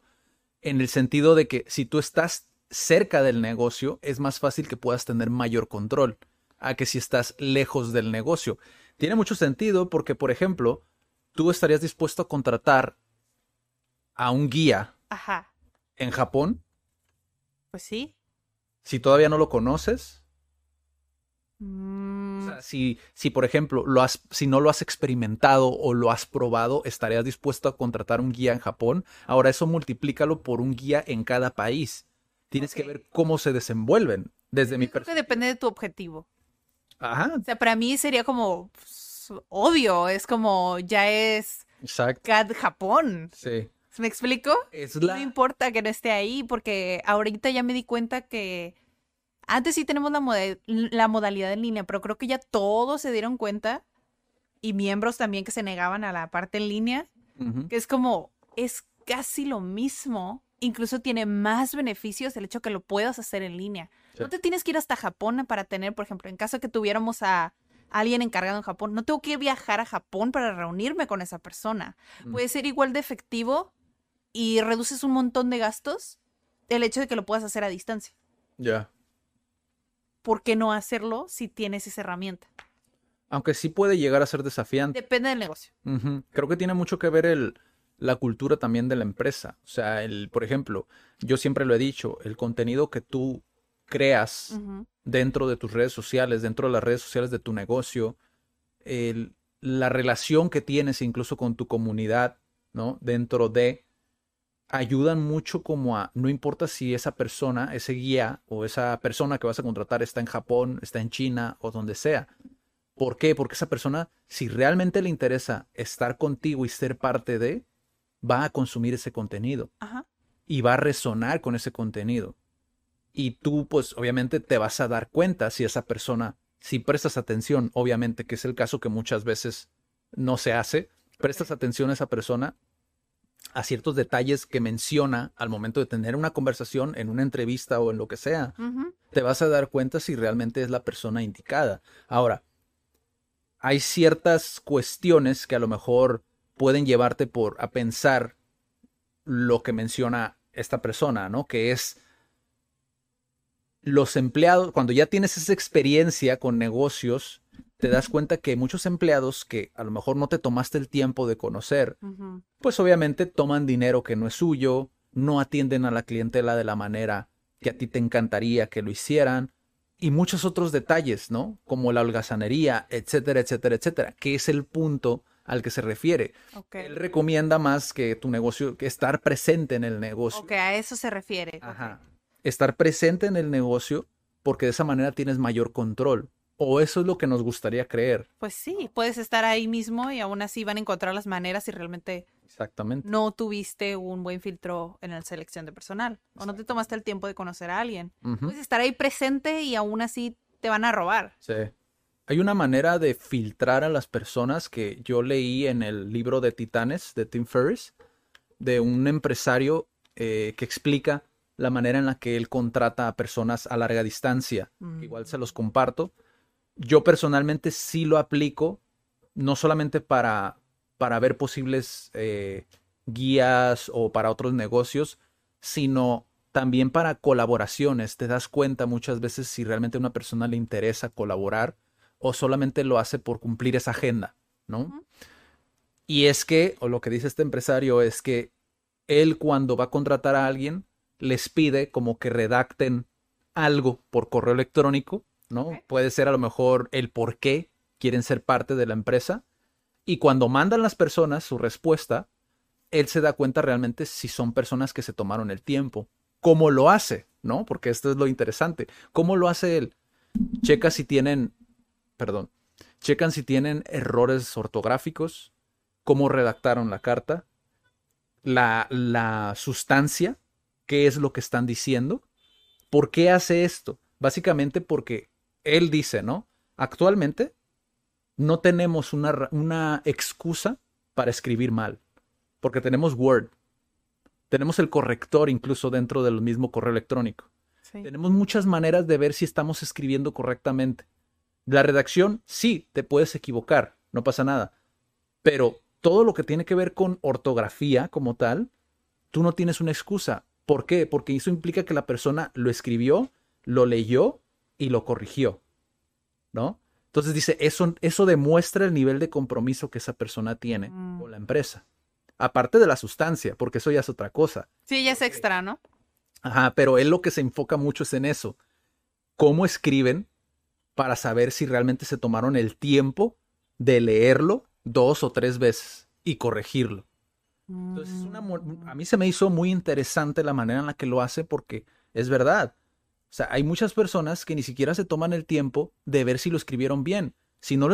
en el sentido de que si tú estás cerca del negocio, es más fácil que puedas tener mayor control a que si estás lejos del negocio. Tiene mucho sentido porque, por ejemplo, tú estarías dispuesto a contratar a un guía Ajá. en Japón Pues sí. si todavía no lo conoces. Mm, O sea, si, si por ejemplo, lo has, si no lo has experimentado o lo has probado, estarías dispuesto a contratar un guía en Japón. Ahora eso multiplícalo por un guía en cada país. Tienes que ver cómo se desenvuelven. Desde mi yo perspectiva. depende de tu objetivo. Ajá, O sea, para mí sería como pues, obvio, es como ya es exacto. CAD Japón. Sí. ¿Me explico? Es No importa que no esté ahí, porque ahorita ya me di cuenta que antes sí tenemos la, moda- la modalidad en línea, pero creo que ya todos se dieron cuenta y miembros también que se negaban a la parte en línea, que es como, es casi lo mismo, incluso tiene más beneficios el hecho que lo puedas hacer en línea. Sí. No te tienes que ir hasta Japón para tener, por ejemplo, en caso que tuviéramos a alguien encargado en Japón, no tengo que viajar a Japón para reunirme con esa persona. Mm. Puede ser igual de efectivo y reduces un montón de gastos el hecho de que lo puedas hacer a distancia. Ya. ¿Por qué no hacerlo si tienes esa herramienta? Aunque sí puede llegar a ser desafiante. Depende del negocio. Creo que tiene mucho que ver el, la cultura también de la empresa. O sea, el, por ejemplo, yo siempre lo he dicho, el contenido que tú creas. Dentro de tus redes sociales, dentro de las redes sociales de tu negocio, el- la relación que tienes incluso con tu comunidad, ¿no? Dentro de, ayudan mucho como a, no importa si esa persona, ese guía o esa persona que vas a contratar está en Japón, está en China o donde sea. ¿Por qué? Porque esa persona, si realmente le interesa estar contigo y ser parte de, va a consumir ese contenido Ajá. y va a resonar con ese contenido. Y tú, pues, obviamente te vas a dar cuenta si esa persona, si prestas atención, obviamente, que es el caso que muchas veces no se hace, prestas atención a esa persona a ciertos detalles que menciona al momento de tener una conversación en una entrevista o en lo que sea, te vas a dar cuenta si realmente es la persona indicada. Ahora, hay ciertas cuestiones que a lo mejor pueden llevarte por a pensar lo que menciona esta persona, ¿no? Que es los empleados, cuando ya tienes esa experiencia con negocios, te das cuenta que muchos empleados que a lo mejor no te tomaste el tiempo de conocer, pues obviamente toman dinero que no es suyo, no atienden a la clientela de la manera que a ti te encantaría que lo hicieran y muchos otros detalles, ¿no? Como la holgazanería, etcétera, etcétera, etcétera, que es el punto al que se refiere. Él recomienda más que tu negocio, que estar presente en el negocio. Ok, a eso se refiere. Ajá. Estar presente en el negocio porque de esa manera tienes mayor control. O eso es lo que nos gustaría creer. Pues sí, puedes estar ahí mismo y aún así van a encontrar las maneras si realmente Exactamente. no tuviste un buen filtro en la selección de personal o no te tomaste el tiempo de conocer a alguien. Puedes estar ahí presente y aún así te van a robar. Sí. Hay una manera de filtrar a las personas que yo leí en el libro de Titanes de Tim Ferriss, de un empresario eh, que explica la manera en la que él contrata a personas a larga distancia. Mm. Igual se los comparto. Yo personalmente sí lo aplico, no solamente para, para ver posibles eh, guías o para otros negocios, sino también para colaboraciones. Te das cuenta muchas veces si realmente a una persona le interesa colaborar o solamente lo hace por cumplir esa agenda, ¿no? Y es que, o lo que dice este empresario es que él cuando va a contratar a alguien, les pide como que redacten algo por correo electrónico, ¿no? Puede ser a lo mejor el por qué quieren ser parte de la empresa. Y cuando mandan las personas su respuesta, él se da cuenta realmente si son personas que se tomaron el tiempo. ¿Cómo lo hace? ¿No? Porque esto es lo interesante. ¿Cómo lo hace él? Checa si tienen, perdón, checan si tienen errores ortográficos, cómo redactaron la carta, la, la sustancia, qué es lo que están diciendo. ¿Por qué hace esto? Básicamente porque él dice, ¿no? Actualmente no tenemos una, una excusa para escribir mal, porque tenemos Word, tenemos el corrector incluso dentro del mismo correo electrónico. Tenemos muchas maneras de ver si estamos escribiendo correctamente. La redacción, sí, te puedes equivocar, no pasa nada. Pero todo lo que tiene que ver con ortografía como tal, tú no tienes una excusa. ¿Por qué? Porque eso implica que la persona lo escribió, lo leyó y lo corrigió. ¿No? Entonces dice, eso, eso demuestra el nivel de compromiso que esa persona tiene mm. con la empresa. Aparte de la sustancia, porque eso ya es otra cosa. Sí, ya es extra, ¿no? Ajá, pero él lo que se enfoca mucho es en eso. ¿Cómo escriben para saber si realmente se tomaron el tiempo de leerlo dos o tres veces y corregirlo? Entonces, mm. a mí se me hizo muy interesante la manera en la que lo hace porque es verdad. O sea, hay muchas personas que ni siquiera se toman el tiempo de ver si lo escribieron bien. Si no lo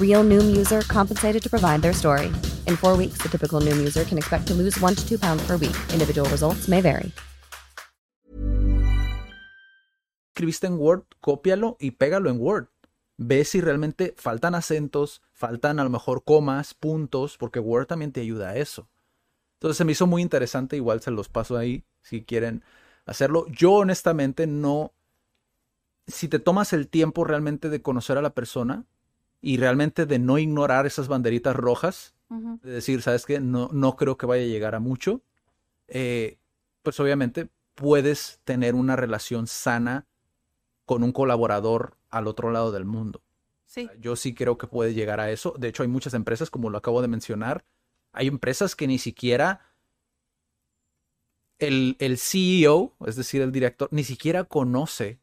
Real Noom user compensated to provide their story. In four weeks, the typical Noom user can expect to lose one to two pounds per week. Individual results may vary. Escribiste en Word, cópialo y pégalo en Word. Ve si realmente faltan acentos, faltan a lo mejor comas, puntos, porque Word también te ayuda a eso. Entonces se me hizo muy interesante, igual se los paso ahí si quieren hacerlo. Yo honestamente no, si te tomas el tiempo realmente de conocer a la persona, y realmente de no ignorar esas banderitas rojas, de decir, ¿sabes qué? No, no creo que vaya a llegar a mucho, eh, pues obviamente puedes tener una relación sana con un colaborador al otro lado del mundo. Sí. Yo sí creo que puede llegar a eso. De hecho, hay muchas empresas, como lo acabo de mencionar, hay empresas que ni siquiera el, el CEO, es decir, el director, ni siquiera conoce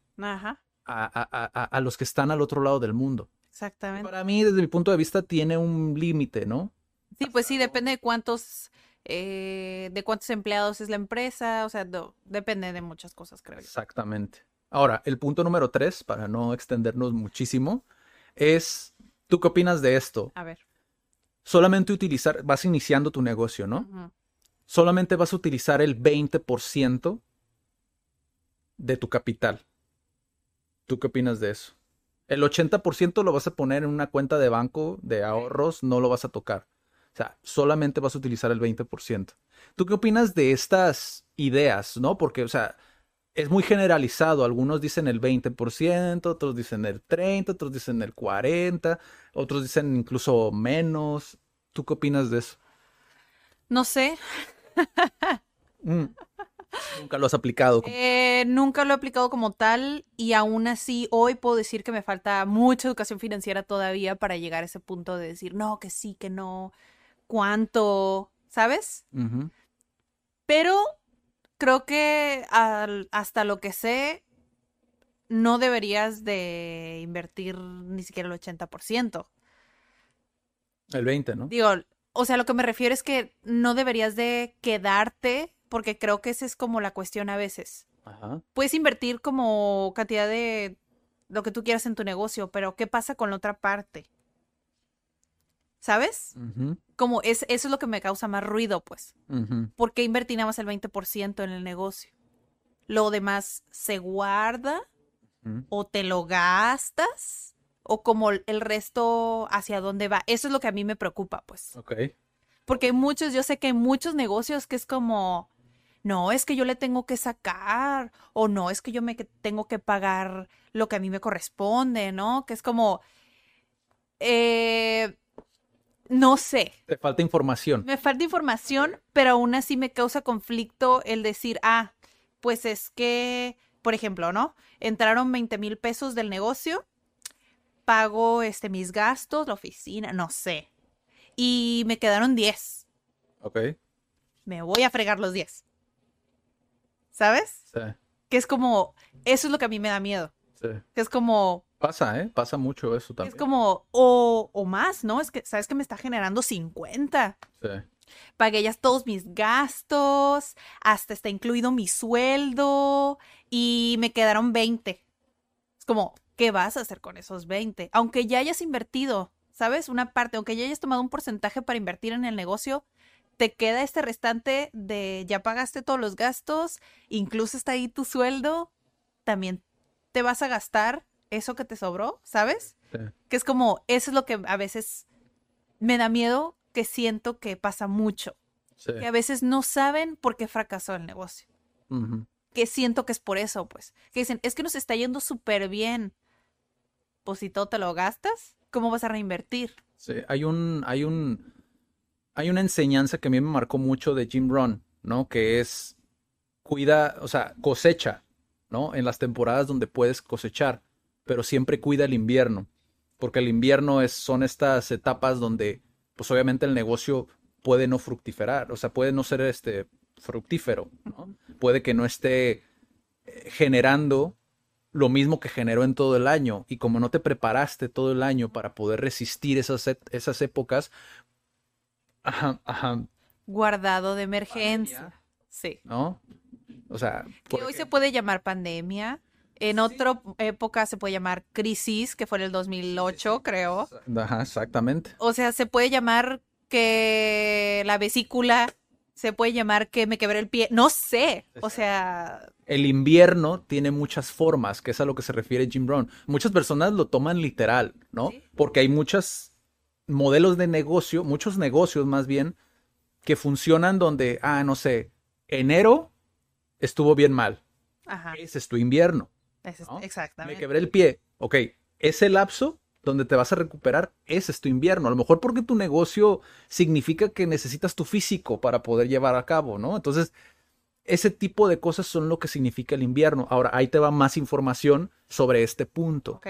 A, a, a, los que están al otro lado del mundo. Exactamente. Para mí, desde mi punto de vista, tiene un límite, ¿no? Sí, pues sí, depende de cuántos, eh, de cuántos empleados es la empresa, o sea, depende de muchas cosas, creo yo. Exactamente. Ahora, el punto número tres, para no extendernos muchísimo, es, ¿tú qué opinas de esto? A ver. Solamente utilizar, vas iniciando tu negocio, ¿no? Solamente vas a utilizar el 20% de tu capital. ¿Tú qué opinas de eso? El 80% lo vas a poner en una cuenta de banco de ahorros, no lo vas a tocar. O sea, solamente vas a utilizar el 20%. ¿Tú qué opinas de estas ideas, no? Porque, o sea, es muy generalizado. Algunos dicen el 20%, otros dicen el 30%, otros dicen el 40%, otros dicen incluso menos. ¿Tú qué opinas de eso? No sé. Mm. Nunca lo has aplicado. Eh, nunca lo he aplicado como tal y aún así hoy puedo decir que me falta mucha educación financiera todavía para llegar a ese punto de decir, no, que sí, que no, cuánto, ¿sabes? Pero creo que al- hasta lo que sé, no deberías de invertir ni siquiera el 80%. El 20, ¿no? Digo, o sea, lo que me refiero es que no deberías de quedarte, porque creo que esa es como la cuestión a veces. Ajá. Puedes invertir como cantidad de lo que tú quieras en tu negocio, pero ¿qué pasa con la otra parte? ¿Sabes? Como es, eso es lo que me causa más ruido, pues. ujú. ¿Por qué invertir nada más el 20% en el negocio? ¿Lo demás se guarda o te lo gastas? ¿O como el resto hacia dónde va? Eso es lo que a mí me preocupa, pues. Ok. Porque hay muchos, yo sé que hay muchos negocios que es como, no, es que yo le tengo que sacar, o no, es que yo me tengo que pagar lo que a mí me corresponde, ¿no? Que es como, eh, no sé, Te falta información. me falta información, pero aún así me causa conflicto el decir, ah, pues es que, por ejemplo, ¿no? Entraron 20 mil pesos del negocio, pago este, mis gastos, la oficina, no sé. Y me quedaron 10. Ok. Me voy a fregar los 10. ¿Sabes? Sí, Que es como, eso es lo que a mí me da miedo. sí. Que es como, Pasa, ¿eh? Pasa mucho eso también. es como, o, o más, ¿no? Es que, ¿sabes que me está generando 50? Sí. pagué ya todos mis gastos, hasta está incluido mi sueldo y me quedaron 20. Es como, ¿qué vas a hacer con esos 20? Aunque ya hayas invertido, ¿sabes? Una parte, aunque ya hayas tomado un porcentaje para invertir en el negocio, te queda este restante de ya pagaste todos los gastos, incluso está ahí tu sueldo, también te vas a gastar eso que te sobró, ¿sabes? Sí. Que es como, eso es lo que a veces me da miedo, que siento que pasa mucho Sí. que a veces no saben por qué fracasó el negocio. Que siento que es por eso, pues. Que dicen, es que nos está yendo súper bien. Pues si todo te lo gastas, ¿cómo vas a reinvertir? Sí, hay un, hay un, hay una enseñanza que a mí me marcó mucho de Jim Rohn, ¿no? Que es cuida, o sea, cosecha, ¿no? En las temporadas donde puedes cosechar, pero siempre cuida el invierno, porque el invierno es, son estas etapas donde, pues obviamente el negocio puede no fructiferar, o sea, puede no ser este fructífero, ¿no? Puede que no esté eh, generando lo mismo que generó en todo el año. Y como no te preparaste todo el año para poder resistir esas, esas épocas, ajá, ajá, Guardado de emergencia. Pandemia. Sí. ¿no? O sea, Que hoy se puede llamar pandemia. En otra época se puede llamar crisis, que fue en el 2008, creo. Ajá, exactamente. O sea, se puede llamar que la vesícula, se puede llamar que me quebré el pie. No sé. O sea, El invierno tiene muchas formas, que es a lo que se refiere Jim Brown. Muchas personas lo toman literal, ¿no? Sí. Porque hay muchos modelos de negocio, muchos negocios más bien, que funcionan donde, ah, no sé, enero estuvo bien mal. ajá. Ese es tu invierno. es- ¿no? Me exactamente. quebré el pie. Ok, ese lapso donde te vas a recuperar, ese es tu invierno. A lo mejor porque tu negocio significa que necesitas tu físico para poder llevar a cabo, ¿no? Entonces, ese tipo de cosas son lo que significa el invierno. Ahora, ahí te va más información sobre este punto. Ok.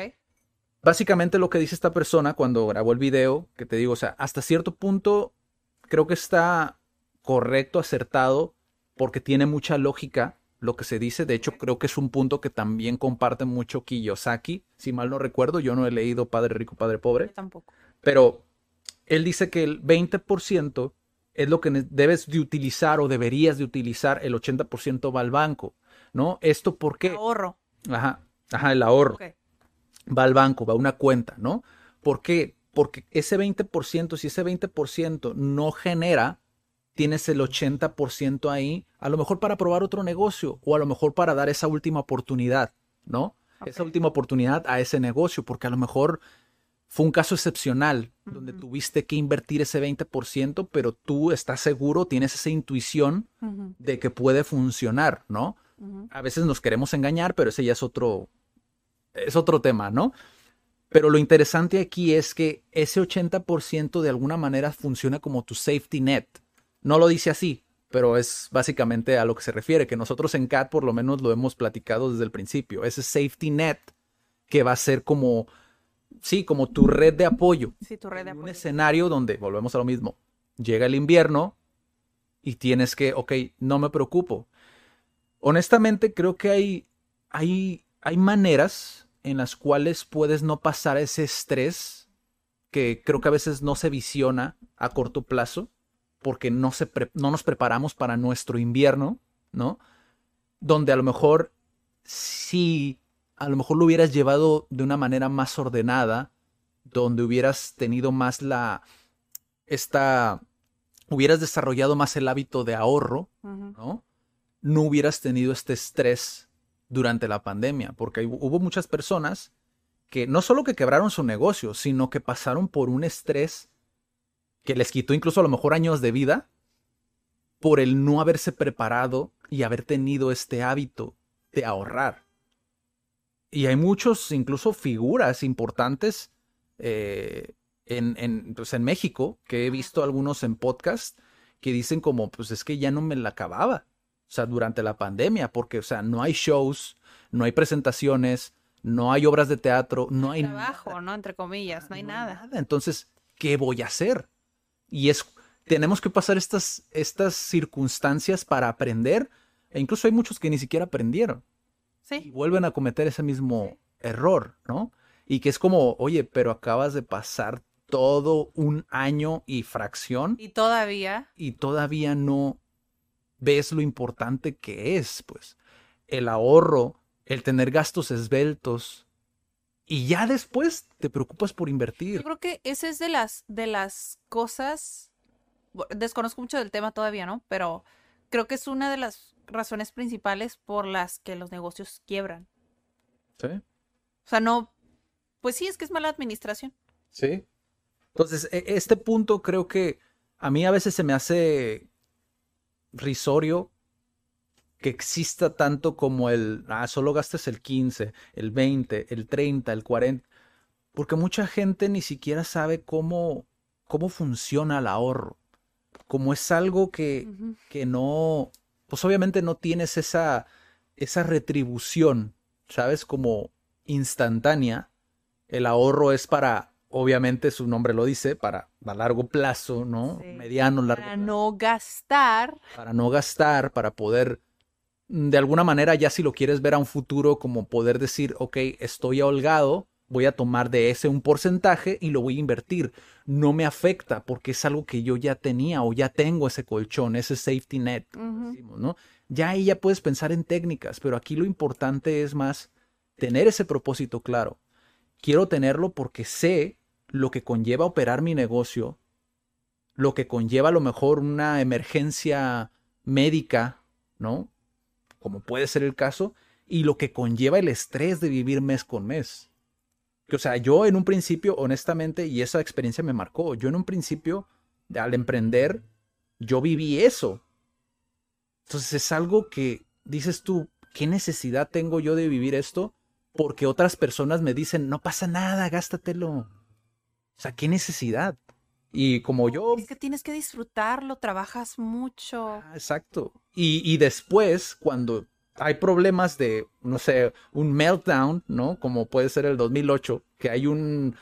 Básicamente lo que dice esta persona cuando grabó el video, que te digo, o sea, hasta cierto punto creo que está correcto, acertado, porque tiene mucha lógica lo que se dice. De hecho, creo que es un punto que también comparte mucho Kiyosaki, si mal no recuerdo. Yo no he leído Padre Rico, Padre Pobre, Yo tampoco. pero él dice que el 20% es lo que debes de utilizar o deberías de utilizar, el 80% va al banco, ¿no? ¿Esto por qué? Ahorro. Ajá, ajá, el ahorro. Va al banco, va a una cuenta, ¿no? ¿Por qué? Porque ese 20%, si ese 20% no genera, tienes el 80% ahí, a lo mejor para probar otro negocio o a lo mejor para dar esa última oportunidad, ¿no? Esa última oportunidad a ese negocio, porque a lo mejor fue un caso excepcional donde tuviste que invertir ese 20%, pero tú estás seguro, tienes esa intuición de que puede funcionar, ¿no? a veces nos queremos engañar, pero ese ya es otro, es otro tema, ¿no? Pero lo interesante aquí es que ese 80% de alguna manera funciona como tu safety net. No lo dice así, pero es básicamente a lo que se refiere, que nosotros en CAT por lo menos lo hemos platicado desde el principio. Ese safety net que va a ser como, sí, como tu red de apoyo Sí, tu red de en un apoyo. escenario donde, volvemos a lo mismo, llega el invierno y tienes que, ok, no me preocupo. Honestamente, creo que hay, hay, hay maneras en las cuales puedes no pasar ese estrés que creo que a veces no se visiona a corto plazo porque no, se no nos preparamos para nuestro invierno, ¿no? Donde a lo mejor sí, a lo mejor lo hubieras llevado de una manera más ordenada, donde hubieras tenido más la, esta, hubieras desarrollado más el hábito de ahorro, ¿no? No hubieras tenido este estrés durante la pandemia, porque hubo muchas personas que no solo que quebraron su negocio, sino que pasaron por un estrés que les quitó incluso a lo mejor años de vida por el no haberse preparado y haber tenido este hábito de ahorrar. Y hay muchos, incluso figuras importantes eh, en, en, pues en México, que he visto algunos en podcast, que dicen como, pues es que ya no me la acababa. O sea, durante la pandemia, porque, o sea, no hay shows, no hay presentaciones, no hay obras de teatro, no hay trabajo, ¿no? Entre comillas, no hay, nada. Entonces, ¿qué voy a hacer? Y es, tenemos que pasar estas, estas circunstancias para aprender, e incluso hay muchos que ni siquiera aprendieron. Sí. Y vuelven a cometer ese mismo error, ¿no? Y que es como, oye, pero acabas de pasar todo un año y fracción. Y todavía. Y todavía no ves lo importante que es, pues. El ahorro, el tener gastos esbeltos. Y ya después te preocupas por invertir. Yo creo que esa es de las, de las cosas. Desconozco mucho del tema todavía, ¿no? Pero creo que es una de las razones principales por las que los negocios quiebran. Sí. O sea, no. Pues sí, es que es mala administración. Sí. Entonces, e, este punto creo que a mí a veces se me hace risorio que exista tanto como el, ah, solo gastes el 15, el 20, el 30, el 40, porque mucha gente ni siquiera sabe cómo, cómo funciona el ahorro. Como es algo que, que no, pues obviamente no tienes esa, esa retribución, ¿sabes? Como instantánea. El ahorro es para, obviamente su nombre lo dice, para a largo plazo, ¿no? Mediano, largo Para no gastar. Para no gastar, para poder, mm, de alguna manera, ya si lo quieres ver a un futuro, como poder decir, ok, estoy holgado, voy a tomar de ese un porcentaje y lo voy a invertir. No me afecta porque es algo que yo ya tenía o ya tengo ese colchón, ese safety net, ¿no? Ya ahí ya puedes pensar en técnicas, pero aquí lo importante es más tener ese propósito claro. Quiero tenerlo porque sé lo que conlleva operar mi negocio, lo que conlleva a lo mejor una emergencia médica, ¿no? Como puede ser el caso, y lo que conlleva el estrés de vivir mes con mes. O sea, yo en un principio, honestamente, y esa experiencia me marcó, yo en un principio, al emprender, yo viví eso. Entonces es algo que dices tú, ¿qué necesidad tengo yo de vivir esto? Porque otras personas me dicen, no pasa nada, gástatelo. O sea, ¿qué necesidad? Y como yo... Es que tienes que disfrutarlo, trabajas mucho. Ah, exacto. Y, y después, cuando hay problemas de, no sé, un meltdown, ¿no? Como puede ser el 2008, que hay un,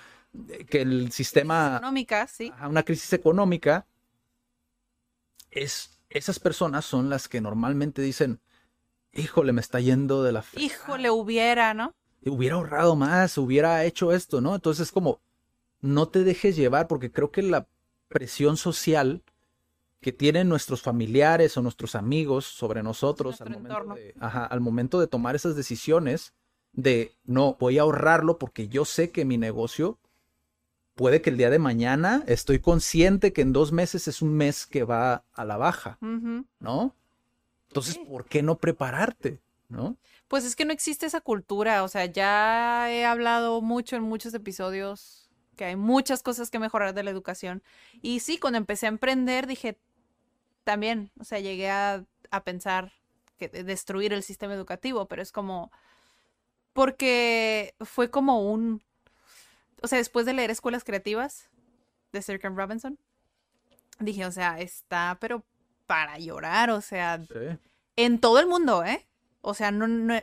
que el sistema... Económica, sí. Una crisis económica. Es, esas personas son las que normalmente dicen, híjole, me está yendo de la fe. Híjole, hubiera, ¿no? Hubiera ahorrado más, hubiera hecho esto, ¿no? Entonces es como, no te dejes llevar, porque creo que la presión social que tienen nuestros familiares o nuestros amigos sobre nosotros al momento, de, al momento, de, tomar esas decisiones de no, voy a ahorrarlo porque yo sé que mi negocio puede que el día de mañana estoy consciente que en dos meses es un mes que va a la baja, ¿no? Entonces, ¿por qué no prepararte? ¿No? Pues es que no existe esa cultura, o sea, ya he hablado mucho en muchos episodios que hay muchas cosas que mejorar de la educación. Y sí, cuando empecé a emprender dije, también, o sea, llegué a, pensar que destruir el sistema educativo, pero es como, porque fue como un, o sea, después de leer Escuelas Creativas de Sir Ken Robinson, dije, o sea, está, pero para llorar, o sea, en todo el mundo, ¿eh? O sea, no, no,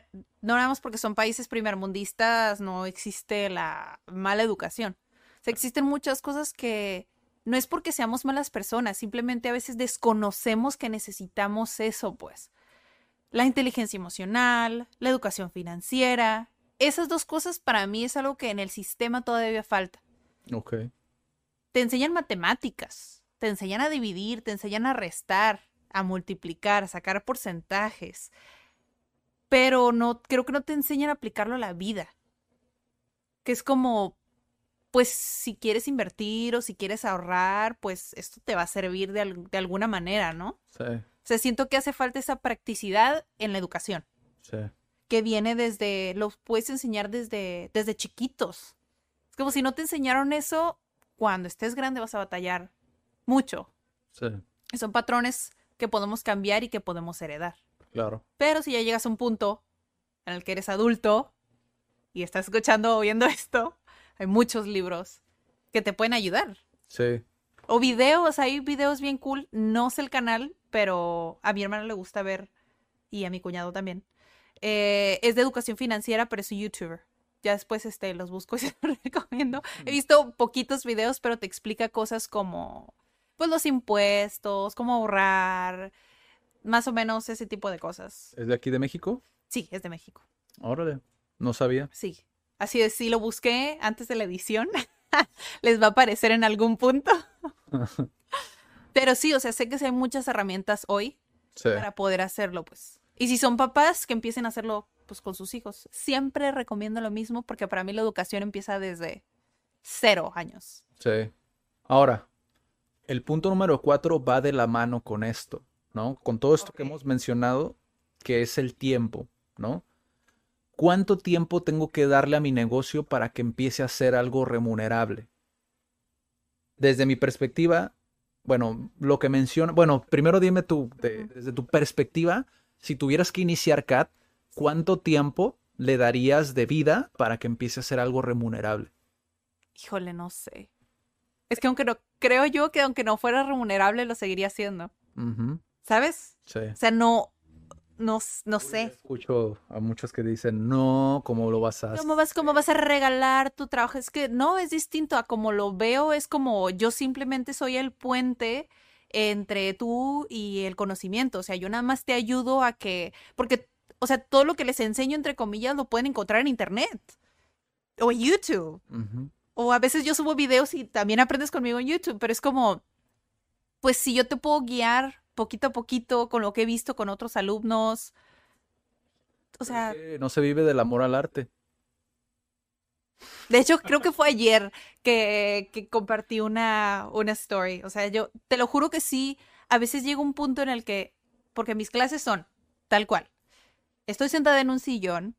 no nada más porque son países primermundistas, no existe la mala educación. O sea, existen muchas cosas que no es porque seamos malas personas, simplemente a veces desconocemos que necesitamos eso, pues. La inteligencia emocional, la educación financiera, esas dos cosas para mí es algo que en el sistema todavía falta. Ok. Te enseñan matemáticas, te enseñan a dividir, te enseñan a restar, a multiplicar, a sacar porcentajes, pero no, creo que no te enseñan a aplicarlo a la vida. Que es como, pues si quieres invertir o si quieres ahorrar, pues esto te va a servir de, al- de alguna manera, ¿no? Sí, O sea, siento que hace falta esa practicidad en la educación, sí. que viene desde, lo puedes enseñar desde, desde chiquitos. Es como si no te enseñaron eso, cuando estés grande vas a batallar mucho. Sí, Son patrones que podemos cambiar y que podemos heredar. claro. Pero si ya llegas a un punto en el que eres adulto y estás escuchando o viendo esto, hay muchos libros que te pueden ayudar. Sí, O videos, hay videos bien cool. No sé el canal, pero a mi hermano le gusta ver y a mi cuñado también. Eh, es de educación financiera, pero es un youtuber. Ya después este, los busco y se los recomiendo. He visto poquitos videos, pero te explica cosas como pues los impuestos, cómo ahorrar, más o menos ese tipo de cosas. ¿es de aquí de México? Sí, es de México. Órale, no sabía. Sí. Así es, sí lo busqué antes de la edición. Les va a aparecer en algún punto. Pero sí, o sea, sé que sí hay muchas herramientas hoy Sí, para poder hacerlo, pues. Y si son papás, que empiecen a hacerlo pues con sus hijos. Siempre recomiendo lo mismo porque para mí la educación empieza desde cero años. sí. Ahora, el punto número cuatro va de la mano con esto, ¿no? Con todo esto que hemos mencionado, que es el tiempo, ¿no? ¿Cuánto tiempo tengo que darle a mi negocio para que empiece a ser algo remunerable? Desde mi perspectiva, bueno, lo que menciona, bueno, primero dime tú, de- desde tu perspectiva, si tuvieras que iniciar CAT, ¿cuánto tiempo le darías de vida para que empiece a ser algo remunerable? Híjole, no sé. Es que aunque no, creo yo que aunque no fuera remunerable, lo seguiría haciendo. ¿Sabes? sí. O sea, no, no, no sé. Escucho a muchos que dicen, no, ¿cómo lo vas a hacer? ¿Cómo vas, cómo vas a regalar tu trabajo? Es que no, es distinto a como lo veo, es como yo simplemente soy el puente entre tú y el conocimiento. O sea, yo nada más te ayudo a que, porque, o sea, todo lo que les enseño, entre comillas, lo pueden encontrar en internet o en YouTube. O a veces yo subo videos y también aprendes conmigo en YouTube, pero es como, pues si yo te puedo guiar poquito a poquito con lo que he visto con otros alumnos. O sea, no se vive del amor al arte. de hecho creo que fue ayer que, que compartí una, una story. O sea, yo te lo juro que sí, a veces llega un punto en el que, porque mis clases son tal cual. Estoy sentada en un sillón,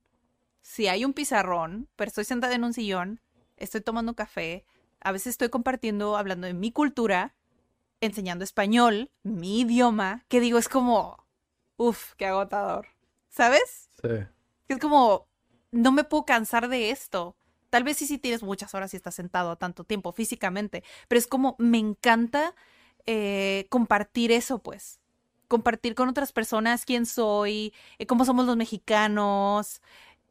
si hay un pizarrón, pero estoy sentada en un sillón, estoy tomando café, a veces estoy compartiendo, hablando de mi cultura, enseñando español, mi idioma, que digo, es como, uff, qué agotador. ¿Sabes? Sí, Es como, no me puedo cansar de esto. Tal vez sí, sí tienes muchas horas y estás sentado tanto tiempo físicamente, pero es como, me encanta eh, compartir eso, pues. Compartir con otras personas quién soy, eh, cómo somos los mexicanos.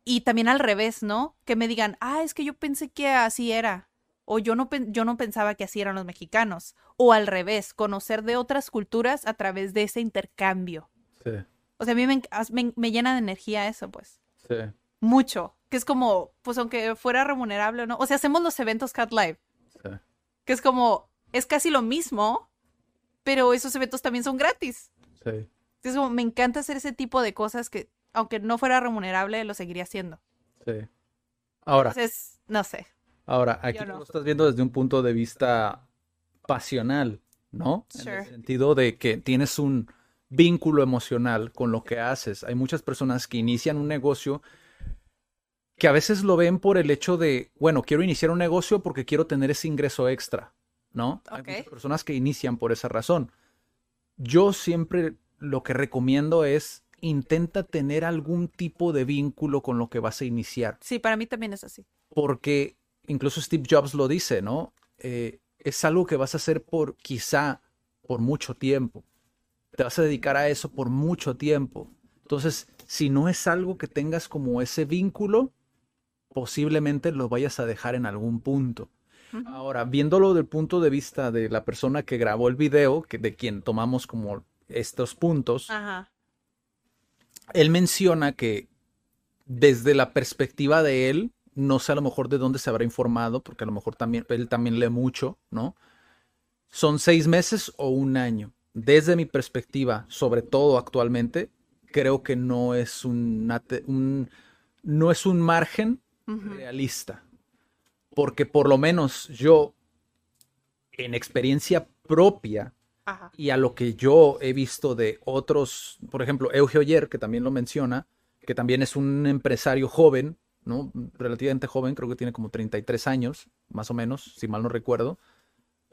Y también al revés, ¿no? Que me digan, ah, es que yo pensé que así era. O yo no, yo no pensaba que así eran los mexicanos. O al revés, conocer de otras culturas a través de ese intercambio. sí, O sea, a mí me, me- me llena de energía eso, pues sí, mucho. Que es como, pues aunque fuera remunerable o no. O sea, hacemos los eventos Cat Live, sí. que es como, es casi lo mismo, pero esos eventos también son gratis. sí. Es como, me encanta hacer ese tipo de cosas que, aunque no fuera remunerable, lo seguiría haciendo. sí. Ahora, Entonces, no sé. Ahora, aquí no. lo estás viendo desde un punto de vista pasional, ¿no? En Sure. el sentido de que tienes un vínculo emocional con lo que haces. Hay muchas personas que inician un negocio que a veces lo ven por el hecho de, bueno, quiero iniciar un negocio porque quiero tener ese ingreso extra, ¿no? Hay muchas personas que inician por esa razón. Yo siempre lo que recomiendo es intenta tener algún tipo de vínculo con lo que vas a iniciar Sí, para mí también es así. porque incluso Steve Jobs lo dice, ¿no? Eh, es algo que vas a hacer por quizá por mucho tiempo. Te vas a dedicar a eso por mucho tiempo. Entonces, si no es algo que tengas como ese vínculo, posiblemente lo vayas a dejar en algún punto. Ahora, viéndolo del punto de vista de la persona que grabó el video, que de quien tomamos como estos puntos, Ajá. él menciona que desde la perspectiva de él, no sé a lo mejor de dónde se habrá informado, porque a lo mejor también él también lee mucho, ¿no? Son seis meses o un año. Desde mi perspectiva, sobre todo actualmente, creo que no es una un, no es un margen realista. Porque por lo menos yo, en experiencia propia, Ajá. y a lo que yo he visto de otros, por ejemplo, Eugeo Yer, que también lo menciona, que también es un empresario joven, ¿no? Relativamente joven, creo que tiene como 33 años, más o menos, si mal no recuerdo,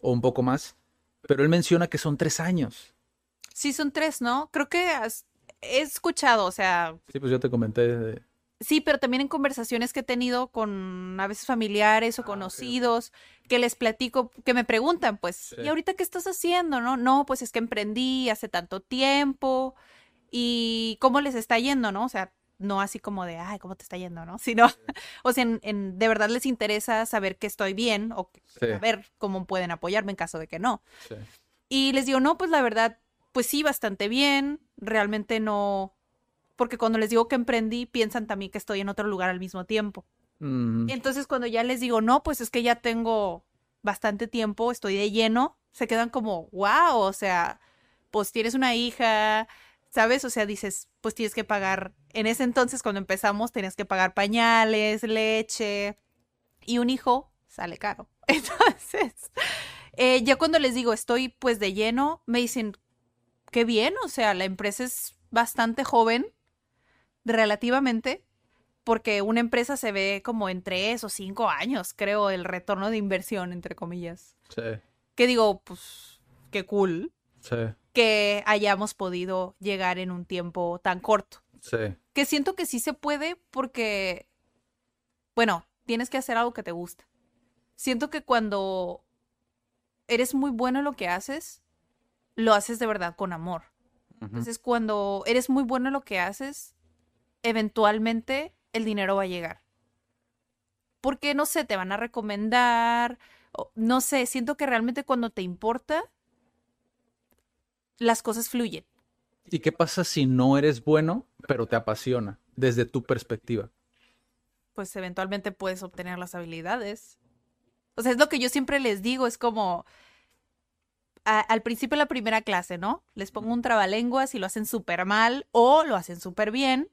o un poco más, pero él menciona que son tres años. Sí, son tres, ¿no? Creo que has- he escuchado, o sea, Sí, pues yo te comenté. de- sí, pero también en conversaciones que he tenido con a veces familiares o Ah, conocidos, que les platico, que me preguntan, pues, Sí. ¿y ahorita qué estás haciendo? No, no, pues es que emprendí hace tanto tiempo y cómo les está yendo, ¿no? O sea, no así como de, ay, ¿cómo te está yendo, no? Sino, o sea, en, en- de verdad les interesa saber que estoy bien o que- Sí. saber cómo pueden apoyarme en caso de que no. sí. Y les digo, no, pues la verdad, pues sí, bastante bien. Realmente no. Porque cuando les digo que emprendí, piensan también que estoy en otro lugar al mismo tiempo. Mm, Entonces, cuando ya les digo, no, pues es que ya tengo bastante tiempo, estoy de lleno, se quedan como, wow, o sea, pues tienes una hija, ¿sabes? O sea, dices, pues tienes que pagar. En ese entonces, cuando empezamos, tenías que pagar pañales, leche, y un hijo sale caro. Entonces, eh, ya cuando les digo, estoy pues de lleno, me dicen, qué bien, o sea, la empresa es bastante joven, relativamente, porque una empresa se ve como en tres o cinco años, creo, el retorno de inversión, entre comillas. sí, Que digo, pues, qué cool sí, que hayamos podido llegar en un tiempo tan corto. sí. Que siento que sí se puede porque, bueno, tienes que hacer algo que te gusta. Siento que cuando eres muy bueno en lo que haces, lo haces de verdad con amor. Entonces, cuando eres muy bueno en lo que haces, eventualmente el dinero va a llegar. Porque, no sé, te van a recomendar, no sé, siento que realmente cuando te importa, las cosas fluyen. ¿Y qué pasa si no eres bueno, pero te apasiona desde tu perspectiva? Pues eventualmente puedes obtener las habilidades. O sea, es lo que yo siempre les digo, es como a- al principio de la primera clase, ¿no? Les pongo un trabalenguas y lo hacen súper mal o lo hacen súper bien.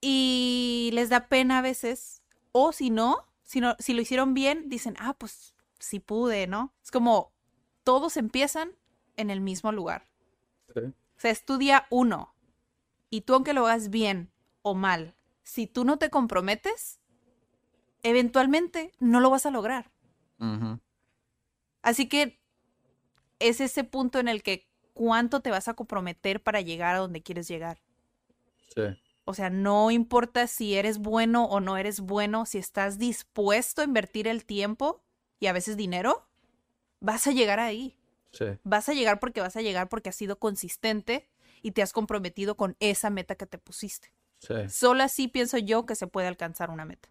Y les da pena a veces. O si no, si no, si lo hicieron bien, dicen, ah, pues sí pude, ¿no? Es como todos empiezan en el mismo lugar. Sí. O sea, estudia uno. Y tú, aunque lo hagas bien o mal, si tú no te comprometes, eventualmente no lo vas a lograr. Así que es ese punto en el que cuánto te vas a comprometer para llegar a donde quieres llegar. Sí. O sea, no importa si eres bueno o no eres bueno, si estás dispuesto a invertir el tiempo y a veces dinero, vas a llegar ahí. Sí. Vas a llegar porque vas a llegar porque has sido consistente y te has comprometido con esa meta que te pusiste. Sí. Solo así pienso yo que se puede alcanzar una meta.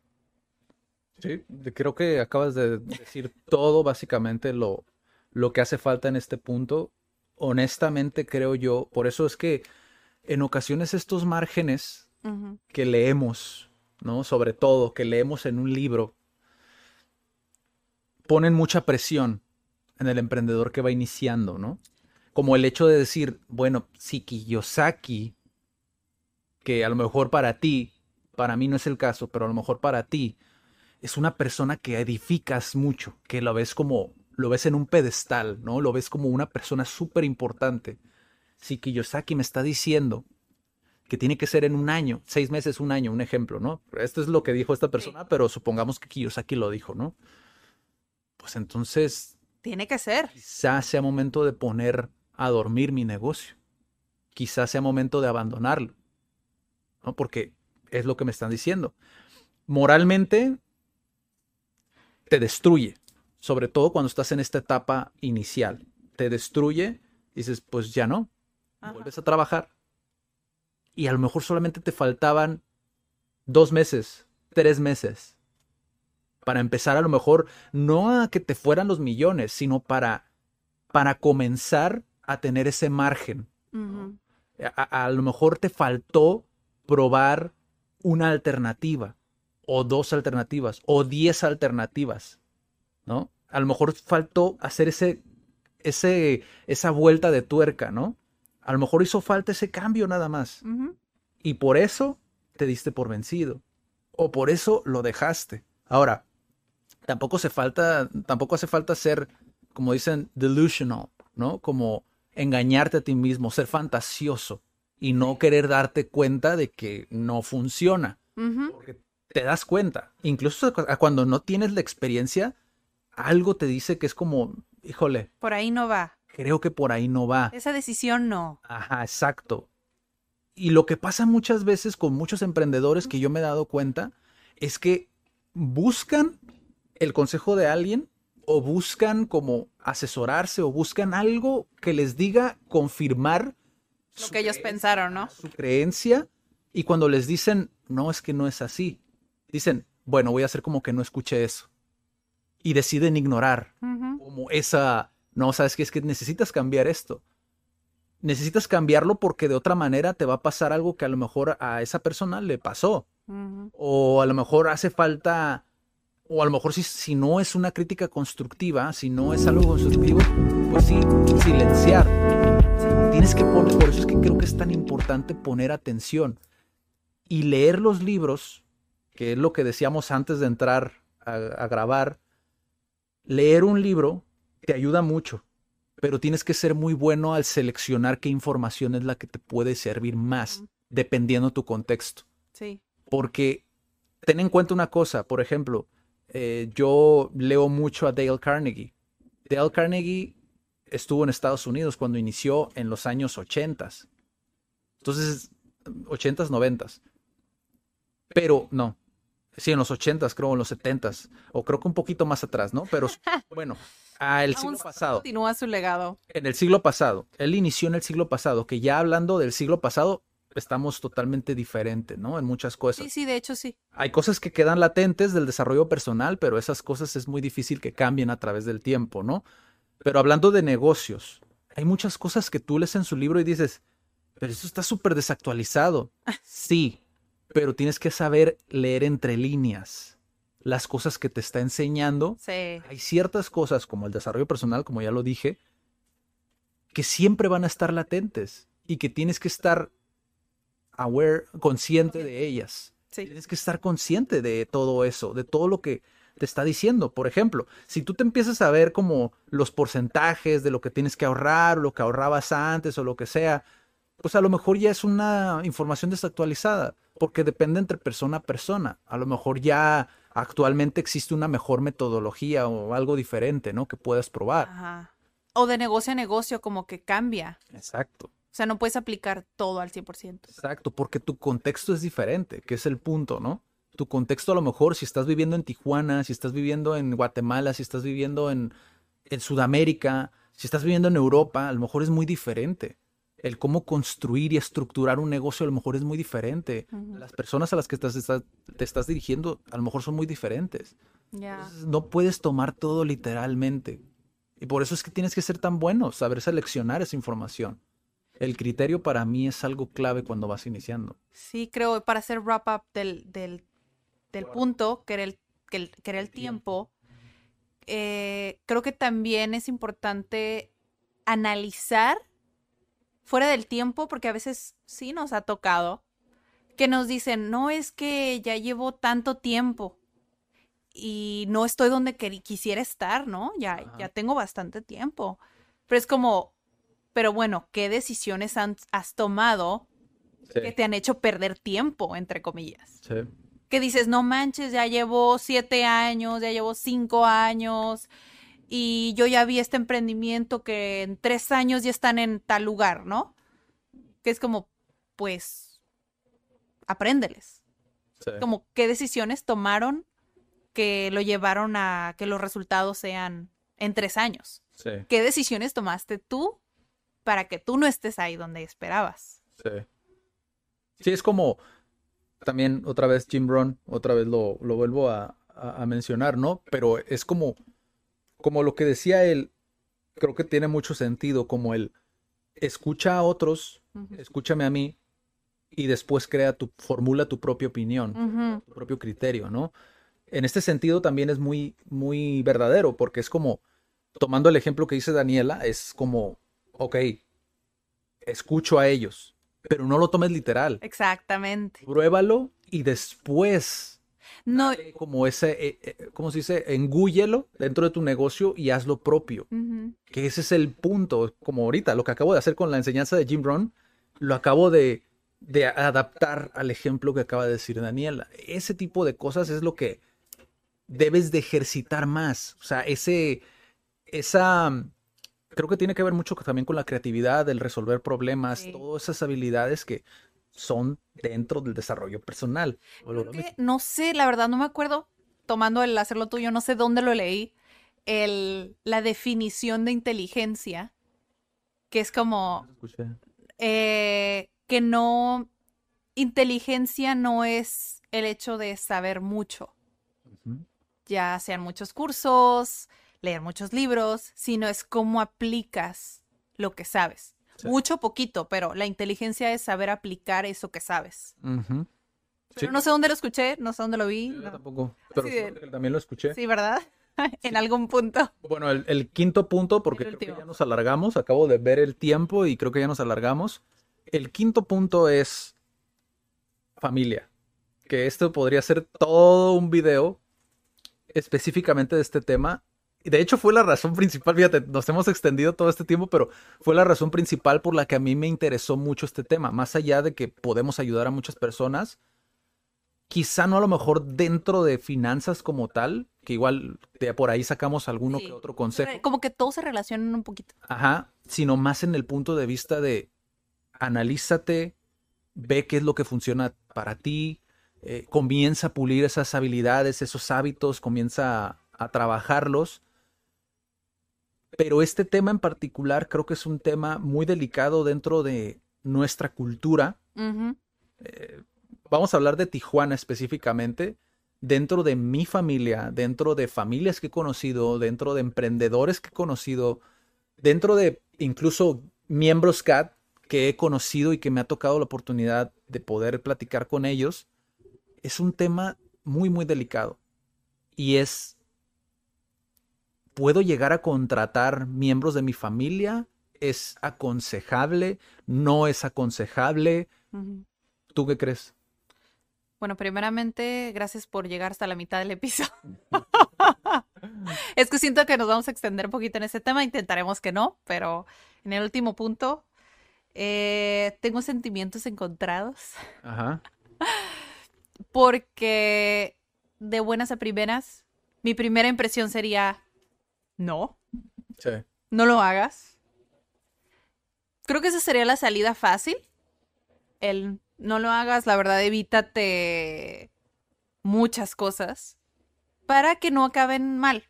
Sí, creo que acabas de decir todo básicamente lo, lo que hace falta en este punto. Honestamente creo yo, por eso es que en ocasiones estos márgenes que leemos, ¿no? Sobre todo que leemos en un libro, ponen mucha presión en el emprendedor que va iniciando, ¿no? Como el hecho de decir, bueno, si Kiyosaki, que a lo mejor para ti, para mí no es el caso, pero a lo mejor para ti, es una persona que edificas mucho, que lo ves como, lo ves en un pedestal, ¿no? Lo ves como una persona súper importante. Si Kiyosaki me está diciendo que tiene que ser en un año, seis meses, un año, un ejemplo, ¿no? Esto es lo que dijo esta persona, pero supongamos que Kiyosaki lo dijo, ¿no? Pues entonces Tiene que ser. quizás sea momento de poner a dormir mi negocio. Quizás sea momento de abandonarlo, ¿no? Porque es lo que me están diciendo. Moralmente te destruye, sobre todo cuando estás en esta etapa inicial. Te destruye, dices, pues ya no, Ajá. vuelves a trabajar. Y a lo mejor solamente te faltaban dos meses, tres meses para empezar a lo mejor no a que te fueran los millones, sino para, para comenzar a tener ese margen. A, a lo mejor te faltó probar una alternativa, o dos alternativas, o diez alternativas, ¿no? A lo mejor faltó hacer ese, ese, esa vuelta de tuerca, ¿no? A lo mejor hizo falta ese cambio nada más. Y por eso te diste por vencido. O por eso lo dejaste. Ahora, tampoco hace falta, tampoco hace falta ser, como dicen, delusional, ¿no? Como engañarte a ti mismo, ser fantasioso y no querer darte cuenta de que no funciona. Porque te das cuenta. Incluso cu- cuando no tienes la experiencia, algo te dice que es como, híjole, Por ahí no va. creo que por ahí no va. Esa decisión no. Ajá, exacto. Y lo que pasa muchas veces con muchos emprendedores que yo me he dado cuenta es que buscan el consejo de alguien o buscan como asesorarse o buscan algo que les diga confirmar Lo que ellos pensaron, ¿no? su creencia y cuando les dicen, no, es que no es así, dicen, bueno, voy a hacer como que no escuché eso. Y deciden ignorar como esa, no, sabes que es que necesitas cambiar esto. Necesitas cambiarlo porque de otra manera te va a pasar algo que a lo mejor a esa persona le pasó. O a lo mejor hace falta, o a lo mejor si, si no es una crítica constructiva, si no es algo constructivo, pues sí, silenciar. Tienes que poner, por eso es que creo que es tan importante poner atención y leer los libros, que es lo que decíamos antes de entrar a, a grabar. Leer un libro te ayuda mucho, pero tienes que ser muy bueno al seleccionar qué información es la que te puede servir más, dependiendo tu contexto. Sí. Porque ten en cuenta una cosa, por ejemplo, eh, yo leo mucho a Dale Carnegie. Dale Carnegie estuvo en Estados Unidos cuando inició en los años 80. Entonces, 80s, 90s. Pero no. Sí, en los 80s, creo, en los 70s. O creo que un poquito más atrás, ¿no? Pero bueno, a el Aún siglo pasado Continúa su legado. en el siglo pasado. Él inició en el siglo pasado, que ya hablando del siglo pasado, estamos totalmente diferentes, ¿no? En muchas cosas. Sí, sí, de hecho sí. Hay cosas que quedan latentes del desarrollo personal, pero esas cosas es muy difícil que cambien a través del tiempo, ¿no? Pero hablando de negocios, hay muchas cosas que tú lees en su libro y dices, pero eso está súper desactualizado. Sí, pero tienes que saber leer entre líneas las cosas que te está enseñando Sí. hay ciertas cosas como el desarrollo personal, como ya lo dije, que siempre van a estar latentes y que tienes que estar aware, consciente de ellas. Sí. Tienes que estar consciente de todo eso, de todo lo que te está diciendo. Por ejemplo, si tú te empiezas a ver como los porcentajes de lo que tienes que ahorrar, o lo que ahorrabas antes o lo que sea, pues a lo mejor ya es una información desactualizada, porque depende entre persona a persona. A lo mejor ya actualmente existe una mejor metodología o algo diferente, ¿no? Que puedas probar. Ajá. O de negocio a negocio, como que cambia. Exacto. O sea, no puedes aplicar todo al 100%. Exacto, porque tu contexto es diferente, que es el punto, ¿no? Tu contexto a lo mejor, si estás viviendo en Tijuana, si estás viviendo en Guatemala, si estás viviendo en, en Sudamérica, si estás viviendo en Europa, a lo mejor es muy diferente. El cómo construir y estructurar un negocio a lo mejor es muy diferente. Las personas a las que estás, te estás dirigiendo a lo mejor son muy diferentes. Entonces, no puedes tomar todo literalmente. Y por eso es que tienes que ser tan bueno, saber seleccionar esa información. El criterio para mí es algo clave cuando vas iniciando. Sí, creo, para hacer wrap up del, del, del punto, que era el, que el, que era el tiempo, eh, creo que también es importante analizar fuera del tiempo, porque a veces sí nos ha tocado, que nos dicen, no es que ya llevo tanto tiempo y no estoy donde quisiera estar, ¿no? Ya, Ajá. ya tengo bastante tiempo. Pero es como, pero bueno, ¿qué decisiones han- has tomado que te han hecho perder tiempo, entre comillas. Sí. Que dices, no manches, ya llevo siete años, ya llevo cinco años y yo ya vi este emprendimiento que en tres años ya están en tal lugar, ¿no? Que es como, pues, apréndeles. Sí. Como, ¿qué decisiones tomaron que lo llevaron a que los resultados sean en tres años? Sí. ¿Qué decisiones tomaste tú para que tú no estés ahí donde esperabas? Sí. Sí, es como también otra vez Jim Brown, otra vez lo, lo vuelvo a, a, a mencionar, ¿no? Pero es como, como lo que decía él, creo que tiene mucho sentido, como el escucha a otros, escúchame a mí y después crea tu, formula tu propia opinión, tu propio criterio, ¿no? En este sentido también es muy, muy verdadero, porque es como, tomando el ejemplo que dice Daniela, es como, ok, escucho a ellos, pero no lo tomes literal. Exactamente. Pruébalo y después No, como ese, eh, eh, ¿cómo se dice? Engúyelo dentro de tu negocio y haz lo propio. Que ese es el punto, como ahorita, lo que acabo de hacer con la enseñanza de Jim Rohn, lo acabo de, de adaptar al ejemplo que acaba de decir Daniela. Ese tipo de cosas es lo que debes de ejercitar más. O sea, ese, esa, creo que tiene que ver mucho también con la creatividad, el resolver problemas, Sí. todas esas habilidades que son dentro del desarrollo personal. Creo que, no sé, la verdad no me acuerdo, tomando el hacerlo tuyo, no sé dónde lo leí, el, la definición de inteligencia, que es como eh, que no, inteligencia no es el hecho de saber mucho, ya sean muchos cursos, leer muchos libros, sino es cómo aplicas lo que sabes. Sí. Mucho, poquito, pero la inteligencia es saber aplicar eso que sabes. Ujú. Pero Sí. no sé dónde lo escuché, no sé dónde lo vi. Yo no. tampoco, pero Sí, también lo escuché. Sí, ¿verdad? en algún punto. Bueno, el, el quinto punto, porque El creo que ya nos alargamos, acabo de ver el tiempo y creo que ya nos alargamos. El quinto punto es familia, que esto podría ser todo un video específicamente de este tema. De hecho fue la razón principal, fíjate, nos hemos extendido todo este tiempo, pero fue la razón principal por la que a mí me interesó mucho este tema, más allá de que podemos ayudar a muchas personas, quizá no a lo mejor dentro de finanzas como tal, que igual de por ahí sacamos alguno Sí. que otro consejo. Como que todos se relacionan un poquito. Ajá, sino más en el punto de vista de analízate, ve qué es lo que funciona para ti, eh, comienza a pulir esas habilidades, esos hábitos, comienza a, a trabajarlos. Pero este tema en particular creo que es un tema muy delicado dentro de nuestra cultura. Eh, vamos a hablar de Tijuana específicamente. Dentro de mi familia, dentro de familias que he conocido, dentro de emprendedores que he conocido, dentro de incluso miembros CAT que he conocido y que me ha tocado la oportunidad de poder platicar con ellos, es un tema muy, muy delicado. Y es, ¿puedo llegar a contratar miembros de mi familia? ¿Es aconsejable? ¿No es aconsejable? ¿Tú qué crees? Bueno, primeramente, gracias por llegar hasta la mitad del episodio. es que siento que nos vamos a extender un poquito en ese tema, intentaremos que no, pero en el último punto, eh, tengo sentimientos encontrados Ajá. porque de buenas a primeras, mi primera impresión sería, no, Sí. no lo hagas. Creo que esa sería la salida fácil. El no lo hagas, la verdad, evítate muchas cosas para que no acaben mal.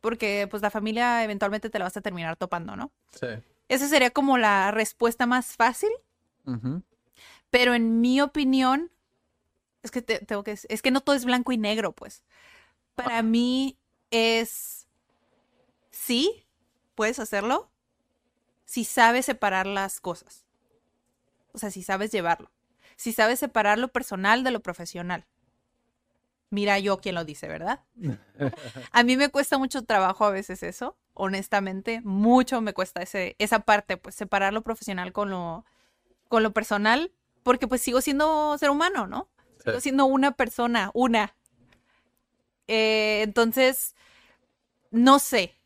Porque pues la familia eventualmente te la vas a terminar topando, ¿no? Sí. Esa sería como la respuesta más fácil, pero en mi opinión, es que te- tengo que, es que no todo es blanco y negro, pues. Para mí es, sí, puedes hacerlo, si sabes separar las cosas. O sea, si sabes llevarlo. Si sabes separar lo personal de lo profesional. Mira yo quién lo dice, ¿verdad? A mí me cuesta mucho trabajo a veces eso, honestamente, mucho me cuesta ese, esa parte, pues separar lo profesional con lo, con lo personal, porque pues sigo siendo ser humano, ¿no? Sigo siendo una persona, una. Eh, entonces, no sé,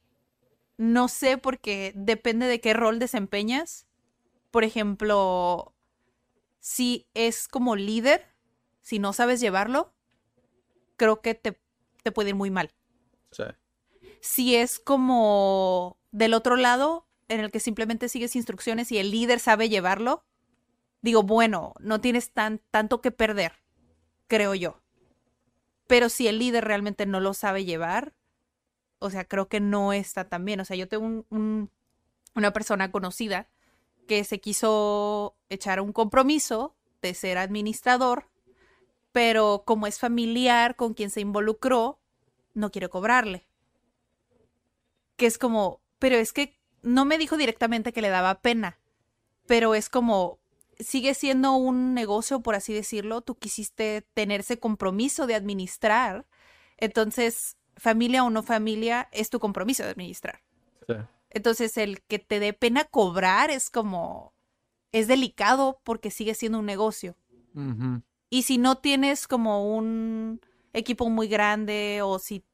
no sé porque depende de qué rol desempeñas. Por ejemplo, si es como líder, si no sabes llevarlo, creo que te, te puede ir muy mal Sí. si es como del otro lado, en el que simplemente sigues instrucciones y el líder sabe llevarlo, digo, bueno, no tienes tan, tanto que perder, creo yo. Pero si el líder realmente no lo sabe llevar, o sea, creo que no está tan bien. O sea, yo tengo un- un- una persona conocida que se quiso echar un compromiso de ser administrador, pero como es familiar con quien se involucró, no quiere cobrarle. Que es como, pero es que no me dijo directamente que le daba pena, pero es como, sigue siendo un negocio, por así decirlo, tú quisiste tener ese compromiso de administrar, entonces, familia o no familia, es tu compromiso de administrar. Sí. Entonces, el que te dé pena cobrar es como, es delicado porque sigue siendo un negocio. Y si no tienes como un equipo muy grande o si,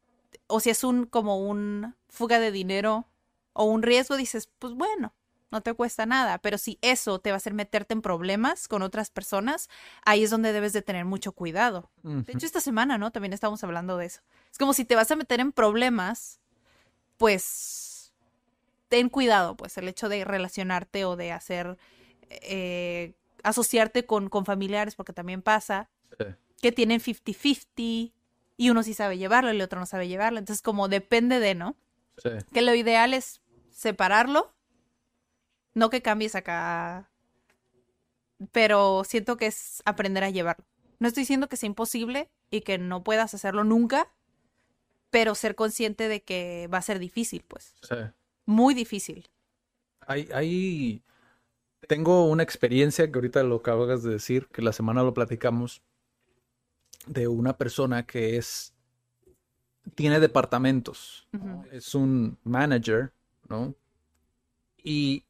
o si es un como un fuga de dinero o un riesgo, dices, pues bueno, no te cuesta nada. Pero si eso te va a hacer meterte en problemas con otras personas, ahí es donde debes de tener mucho cuidado. De hecho, esta semana, ¿no? También estábamos hablando de eso. Es como si te vas a meter en problemas, pues ten cuidado, pues el hecho de relacionarte o de hacer, eh, asociarte con, con familiares, porque también pasa Sí. que tienen 50-50 y uno sí sabe llevarlo y el otro no sabe llevarlo. Entonces, como depende de, ¿no? Sí. Que lo ideal es separarlo, no que cambies acá, pero siento que es aprender a llevarlo. No estoy diciendo que sea imposible y que no puedas hacerlo nunca, pero ser consciente de que va a ser difícil, pues. Sí. Muy difícil. Hay, hay- Tengo una experiencia que ahorita lo acabas de decir, que la semana lo platicamos, de una persona que es... Tiene departamentos. Es un manager, ¿no? Y...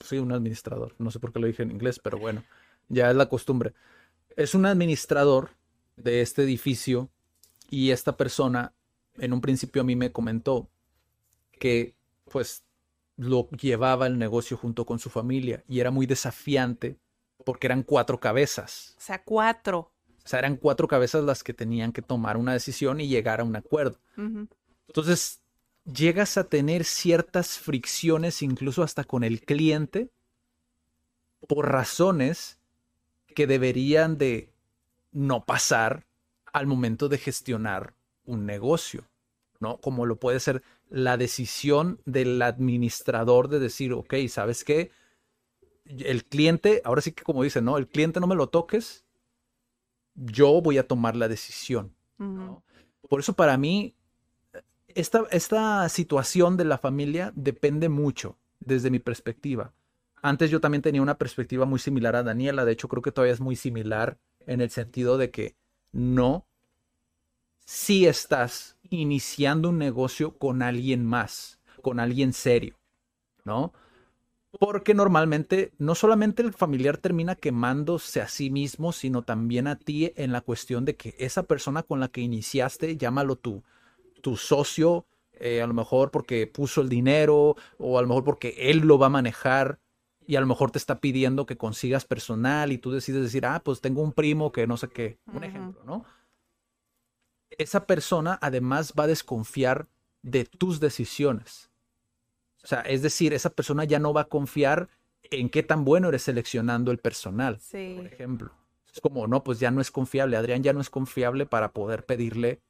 Sí, un administrador. No sé por qué lo dije en inglés, pero bueno, ya es la costumbre. Es un administrador de este edificio y esta persona en un principio a mí me comentó que pues lo llevaba el negocio junto con su familia y era muy desafiante porque eran cuatro cabezas. O sea, cuatro. O sea, eran cuatro cabezas las que tenían que tomar una decisión y llegar a un acuerdo. Entonces, llegas a tener ciertas fricciones incluso hasta con el cliente por razones que deberían de no pasar al momento de gestionar un negocio, ¿no? Como lo puede ser la decisión del administrador de decir, ok, ¿sabes qué? El cliente, ahora sí que como dicen, ¿no? El cliente no me lo toques, yo voy a tomar la decisión. ¿no? Por eso para mí, esta, esta situación de la familia depende mucho desde mi perspectiva. Antes yo también tenía una perspectiva muy similar a Daniela, de hecho creo que todavía es muy similar en el sentido de que no, si estás iniciando un negocio con alguien más, con alguien serio, ¿no? Porque normalmente no solamente el familiar termina quemándose a sí mismo, sino también a ti en la cuestión de que esa persona con la que iniciaste, llámalo tu, tu socio, eh, a lo mejor porque puso el dinero o a lo mejor porque él lo va a manejar y a lo mejor te está pidiendo que consigas personal y tú decides decir, ah, pues tengo un primo que no sé qué, un ejemplo, ¿no? Esa persona además va a desconfiar de tus decisiones. O sea, es decir, esa persona ya no va a confiar en qué tan bueno eres seleccionando el personal, Sí. por ejemplo. Es como, no, pues ya no es confiable, Adrián ya no es confiable para poder pedirle,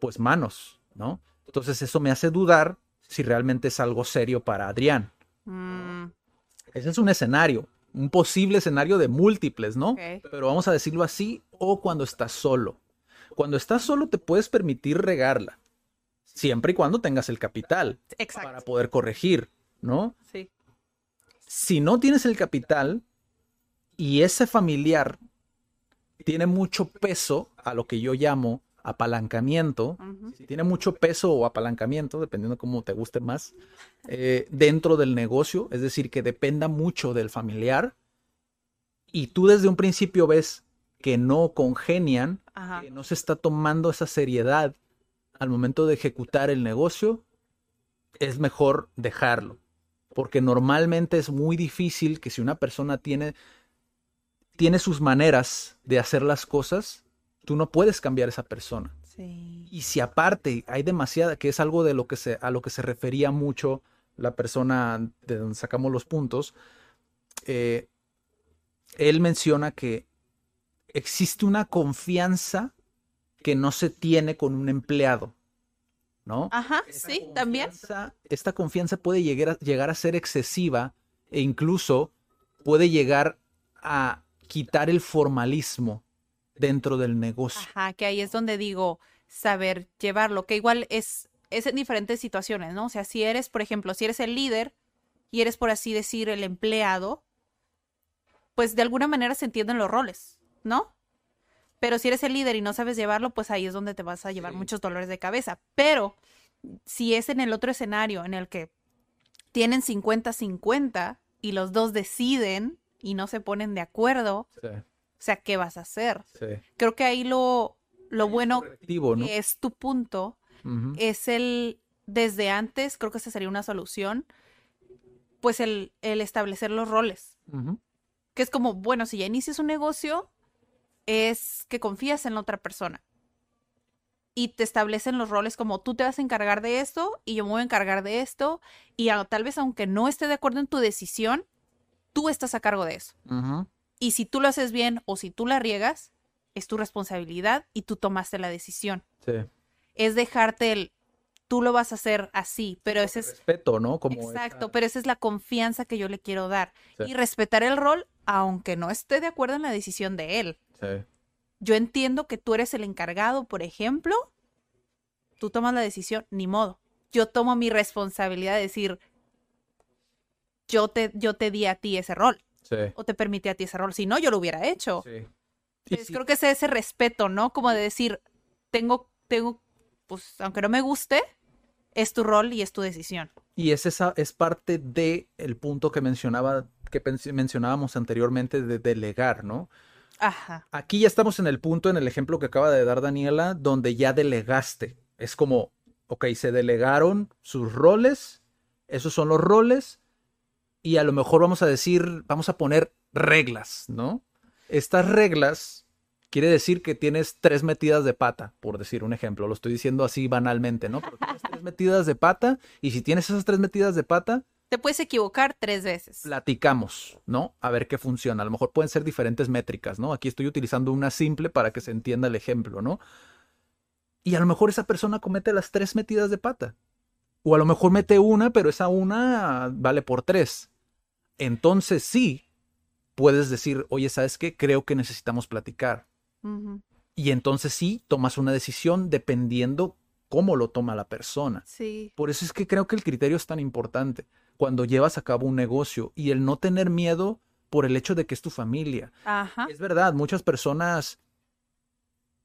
pues, manos, ¿no? Entonces eso me hace dudar si realmente es algo serio para Adrián. Mm, Ese es un escenario, un posible escenario de múltiples, ¿no? Pero vamos a decirlo así, o cuando estás solo. Cuando estás solo te puedes permitir regarla, siempre y cuando tengas el capital para Exacto. poder corregir, ¿no? Sí. Si no tienes el capital y ese familiar tiene mucho peso a lo que yo llamo apalancamiento, Ujú. si tiene mucho peso o apalancamiento, dependiendo de cómo te guste más, eh, dentro del negocio, es decir, que dependa mucho del familiar, y tú desde un principio ves que no congenian, Ajá. que no se está tomando esa seriedad al momento de ejecutar el negocio, es mejor dejarlo. Porque normalmente es muy difícil que si una persona tiene, tiene sus maneras de hacer las cosas, tú no puedes cambiar a esa persona. Sí. Y si aparte hay demasiada, que es algo de lo que se, a lo que se refería mucho la persona de donde sacamos los puntos, eh, él menciona que existe una confianza que no se tiene con un empleado, ¿no? Ajá, Esta sí, también. confianza- Esta confianza puede llegar a, llegar a ser excesiva e incluso puede llegar a quitar el formalismo dentro del negocio. Ajá, que ahí es donde digo, saber llevarlo, que igual es, es en diferentes situaciones, ¿no? O sea, si eres, por ejemplo, si eres el líder y eres, por así decir, el empleado, pues de alguna manera se entienden los roles, ¿no? Pero si eres el líder y no sabes llevarlo, pues ahí es donde te vas a llevar muchos dolores de cabeza. Pero si es en el otro escenario en el que tienen 50-50 y los dos deciden y no se ponen de acuerdo, Sí, o sea, ¿qué vas a hacer? sí. Creo que ahí lo, lo bueno que es tu punto es el, desde antes, creo que esa sería una solución, pues el, el establecer los roles. Que es como, bueno, si ya inicias un negocio, es que confías en la otra persona. Y te establecen los roles como tú te vas a encargar de esto y yo me voy a encargar de esto. Y a- tal vez aunque no esté de acuerdo en tu decisión, tú estás a cargo de eso. Y si tú lo haces bien o si tú la riegas, es tu responsabilidad y tú tomaste la decisión. Sí. Es dejarte el, tú lo vas a hacer así, pero ese es... Respeto, ¿no? Como Exacto, esa- pero esa es la confianza que yo le quiero dar. Sí. Y respetar el rol, aunque no esté de acuerdo en la decisión de él. Sí. Yo entiendo que tú eres el encargado, por ejemplo, tú tomas la decisión, ni modo. Yo tomo mi responsabilidad de decir, yo te, yo te di a ti ese rol, Sí. o te permití a ti ese rol. Si no, yo lo hubiera hecho. Sí. Entonces, sí, creo que es ese respeto, ¿no? Como de decir, tengo, tengo, pues, aunque no me guste, es tu rol y es tu decisión. Y es esa es parte de el punto que mencionaba que mencionábamos anteriormente de delegar, ¿no? Ajá. Aquí ya estamos en el punto en el ejemplo que acaba de dar Daniela donde ya delegaste. Es como, ok, se delegaron sus roles, esos son los roles y a lo mejor vamos a decir, vamos a poner reglas, ¿no? Estas reglas quiere decir que tienes tres metidas de pata, por decir un ejemplo. Lo estoy diciendo así banalmente, ¿no? Pero tienes tres metidas de pata y si tienes esas tres metidas de pata, Te puedes equivocar tres veces. platicamos, ¿no? A ver qué funciona. A lo mejor pueden ser diferentes métricas, ¿no? Aquí estoy utilizando una simple para que se entienda el ejemplo, ¿no? Y a lo mejor esa persona comete las tres metidas de pata. O a lo mejor mete una, pero esa una vale por tres. Entonces sí, puedes decir, oye, ¿sabes qué? Creo que necesitamos platicar. Y entonces sí, tomas una decisión dependiendo cómo lo toma la persona. Sí. Por eso es que creo que el criterio es tan importante cuando llevas a cabo un negocio y el no tener miedo por el hecho de que es tu familia. Ajá. Es verdad, muchas personas,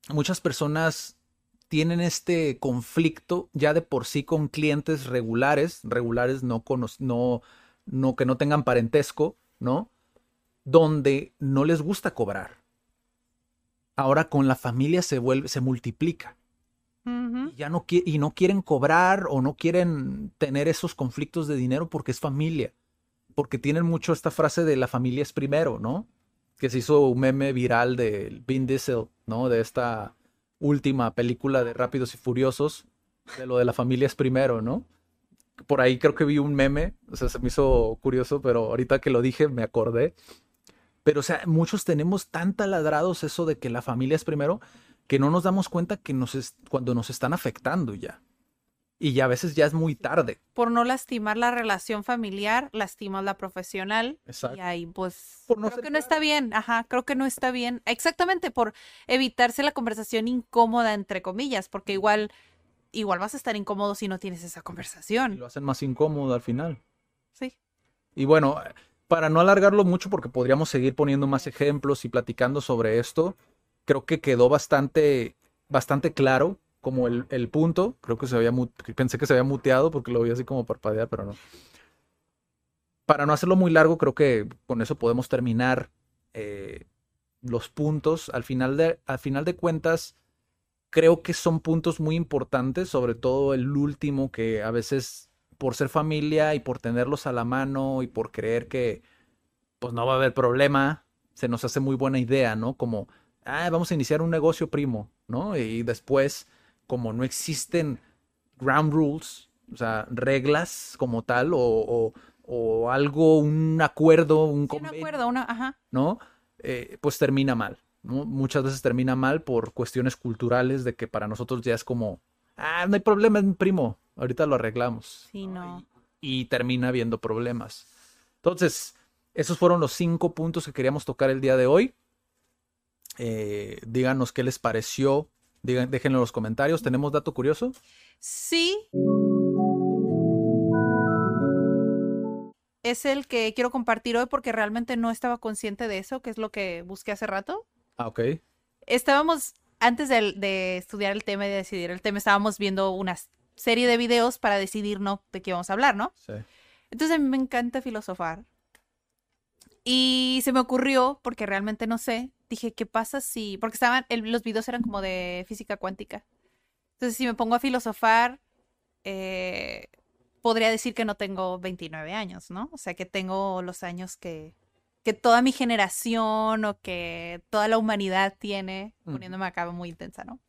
muchas personas tienen este conflicto ya de por sí con clientes regulares, regulares no, no, no que no tengan parentesco, ¿no? Donde no les gusta cobrar. Ahora con la familia se vuelve, se multiplica y ya no, y no quieren cobrar o no quieren tener esos conflictos de dinero porque es familia. Porque tienen mucho esta frase de la familia es primero, ¿no? Que se hizo un meme viral de Vin Diesel, ¿no? De esta última película de Rápidos y Furiosos, de lo de la familia es primero, ¿no? Por ahí creo que vi un meme, o sea, se me hizo curioso, pero ahorita que lo dije me acordé. Pero, o sea, muchos tenemos tan taladrados eso de que la familia es primero que no nos damos cuenta que nos es, cuando nos están afectando ya. Y ya a veces ya es muy tarde. Por no lastimar la relación familiar, lastimas la profesional. Exacto. Y ahí, pues, Por no creo que no está bien. Ajá, creo que no está bien. Exactamente, por evitarse la conversación incómoda, entre comillas, porque igual, igual vas a estar incómodo si no tienes esa Y conversación. lo hacen más incómodo al final. Sí. Y bueno, para no alargarlo mucho, porque podríamos seguir poniendo más ejemplos y platicando sobre esto, creo que quedó bastante, bastante claro como el, el punto. Creo que se había pensé que se había muteado porque lo vi así como parpadear, pero no. Para no hacerlo muy largo, creo que con eso podemos terminar eh, los puntos. Al final de, al final de cuentas, creo que son puntos muy importantes, sobre todo el último que a veces por ser familia y por tenerlos a la mano y por creer que pues no va a haber problema, se nos hace muy buena idea, ¿no? Como, ah, vamos a iniciar un negocio primo, ¿no? Y después, como no existen ground rules, o sea, reglas como tal, o, o- o algo, un acuerdo, un Sí, un acuerdo, una, ajá. ¿no? Eh, pues termina mal, ¿no? Muchas veces termina mal por cuestiones culturales de que para nosotros ya es como, ah, no hay problema, es mi primo, ahorita lo arreglamos. Sí, no. Y termina habiendo problemas. Entonces, esos fueron los cinco puntos que queríamos tocar el día de hoy. Eh, díganos qué les pareció Digan, déjenlo en los comentarios. ¿Tenemos dato curioso? Sí. Es el que quiero compartir hoy porque realmente no estaba consciente de eso, que es lo que busqué hace rato. Ah, ok. Estábamos, antes de, de estudiar el tema y de decidir el tema, estábamos viendo una serie de videos para decidir ¿no? de qué vamos a hablar, ¿no? Sí. Entonces a mí me encanta filosofar. Y se me ocurrió, porque realmente no sé, dije, ¿qué pasa si...? Porque estaban, el- los videos eran como de física cuántica. Entonces si me pongo a filosofar, eh, podría decir que no tengo 29 años, ¿no? O sea, que tengo los años que, que toda mi generación o que toda la humanidad tiene, poniéndome acá muy intensa, ¿no?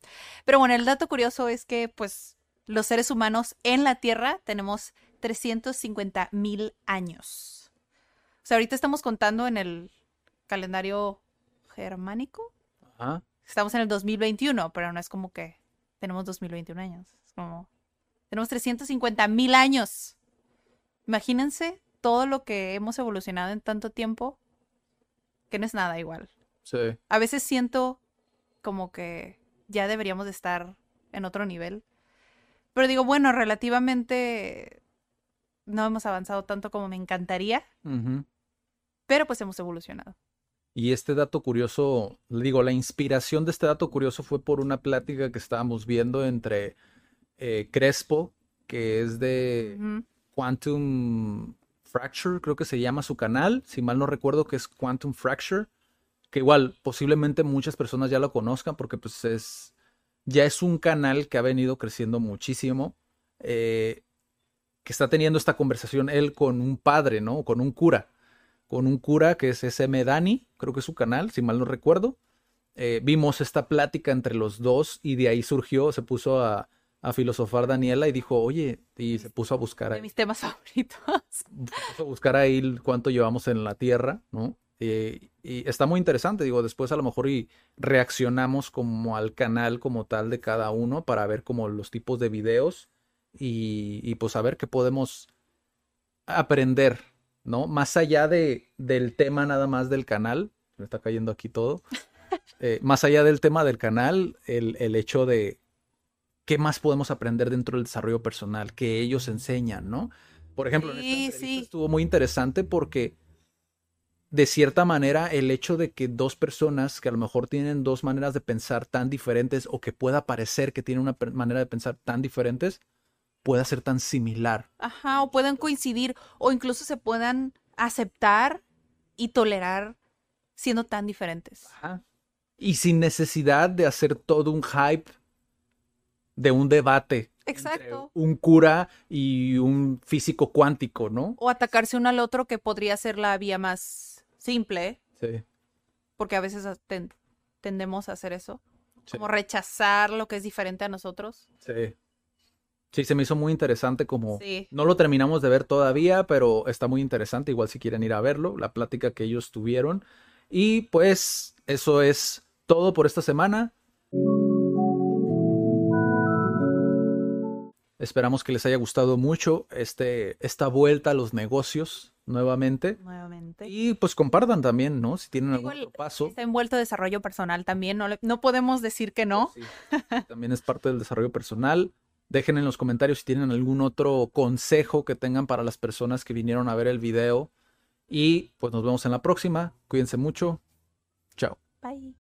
Pero bueno, el dato curioso es que, pues, los seres humanos en la Tierra tenemos 350 mil años. O sea, ahorita estamos contando en el calendario germánico. Ajá. Estamos en el 2021, pero no es como que tenemos 2021 años. Es como, tenemos 350 mil años. Imagínense todo lo que hemos evolucionado en tanto tiempo, que no es nada igual. Sí. A veces siento como que ya deberíamos de estar en otro nivel. Pero digo, bueno, relativamente no hemos avanzado tanto como me encantaría, pero pues hemos evolucionado. Y este dato curioso, digo, la inspiración de este dato curioso fue por una plática que estábamos viendo entre eh, Crespo, que es de. Quantum Fracture, creo que se llama su canal, si mal no recuerdo que es Quantum Fracture, que igual posiblemente muchas personas ya lo conozcan porque pues es, ya es un canal que ha venido creciendo muchísimo, eh, que está teniendo esta conversación él con un padre, ¿no? Con un cura, con un cura que es SM Dani, creo que es su canal, si mal no recuerdo. Eh, vimos esta plática entre los dos y de ahí surgió, se puso a, a filosofar Daniela y dijo, oye, y se puso a buscar De ahí mis temas favoritos. Vamos a buscar ahí cuánto llevamos en la Tierra, ¿no? Eh, y está muy interesante, digo, después a lo mejor y reaccionamos como al canal como tal de cada uno para ver como los tipos de videos y, y pues a ver qué podemos aprender, ¿no? Más allá de, del tema nada más del canal, me está cayendo aquí todo, eh, más allá del tema del canal, el, el hecho de qué más podemos aprender dentro del desarrollo personal que ellos enseñan, ¿no? Por ejemplo, en esta entrevista sí. estuvo muy interesante porque de cierta manera el hecho de que dos personas que a lo mejor tienen dos maneras de pensar tan diferentes o que pueda parecer que tienen una manera de pensar tan diferentes, pueda ser tan similar. Ajá, o puedan coincidir, o incluso se puedan aceptar y tolerar siendo tan diferentes. Ajá. Y sin necesidad de hacer todo un hype de un debate. Exacto. un cura y un físico cuántico, ¿no? O atacarse uno al otro, que podría ser la vía más simple, Sí. porque a veces ten- tendemos a hacer eso. Sí. Como rechazar lo que es diferente a nosotros. Sí. Sí, se me hizo muy interesante como... Sí. No lo terminamos de ver todavía, pero está muy interesante, igual si quieren ir a verlo, la plática que ellos tuvieron. Y pues eso es todo por esta semana. Esperamos que les haya gustado mucho este, esta vuelta a los negocios nuevamente. Nuevamente. Y pues compartan también, ¿no? Si tienen algún otro paso. Está envuelto desarrollo personal también, no, le- no podemos decir que no. Sí, también es parte del desarrollo personal. Dejen en los comentarios si tienen algún otro consejo que tengan para las personas que vinieron a ver el video. Y pues nos vemos en la próxima. Cuídense mucho. Chao. Bye.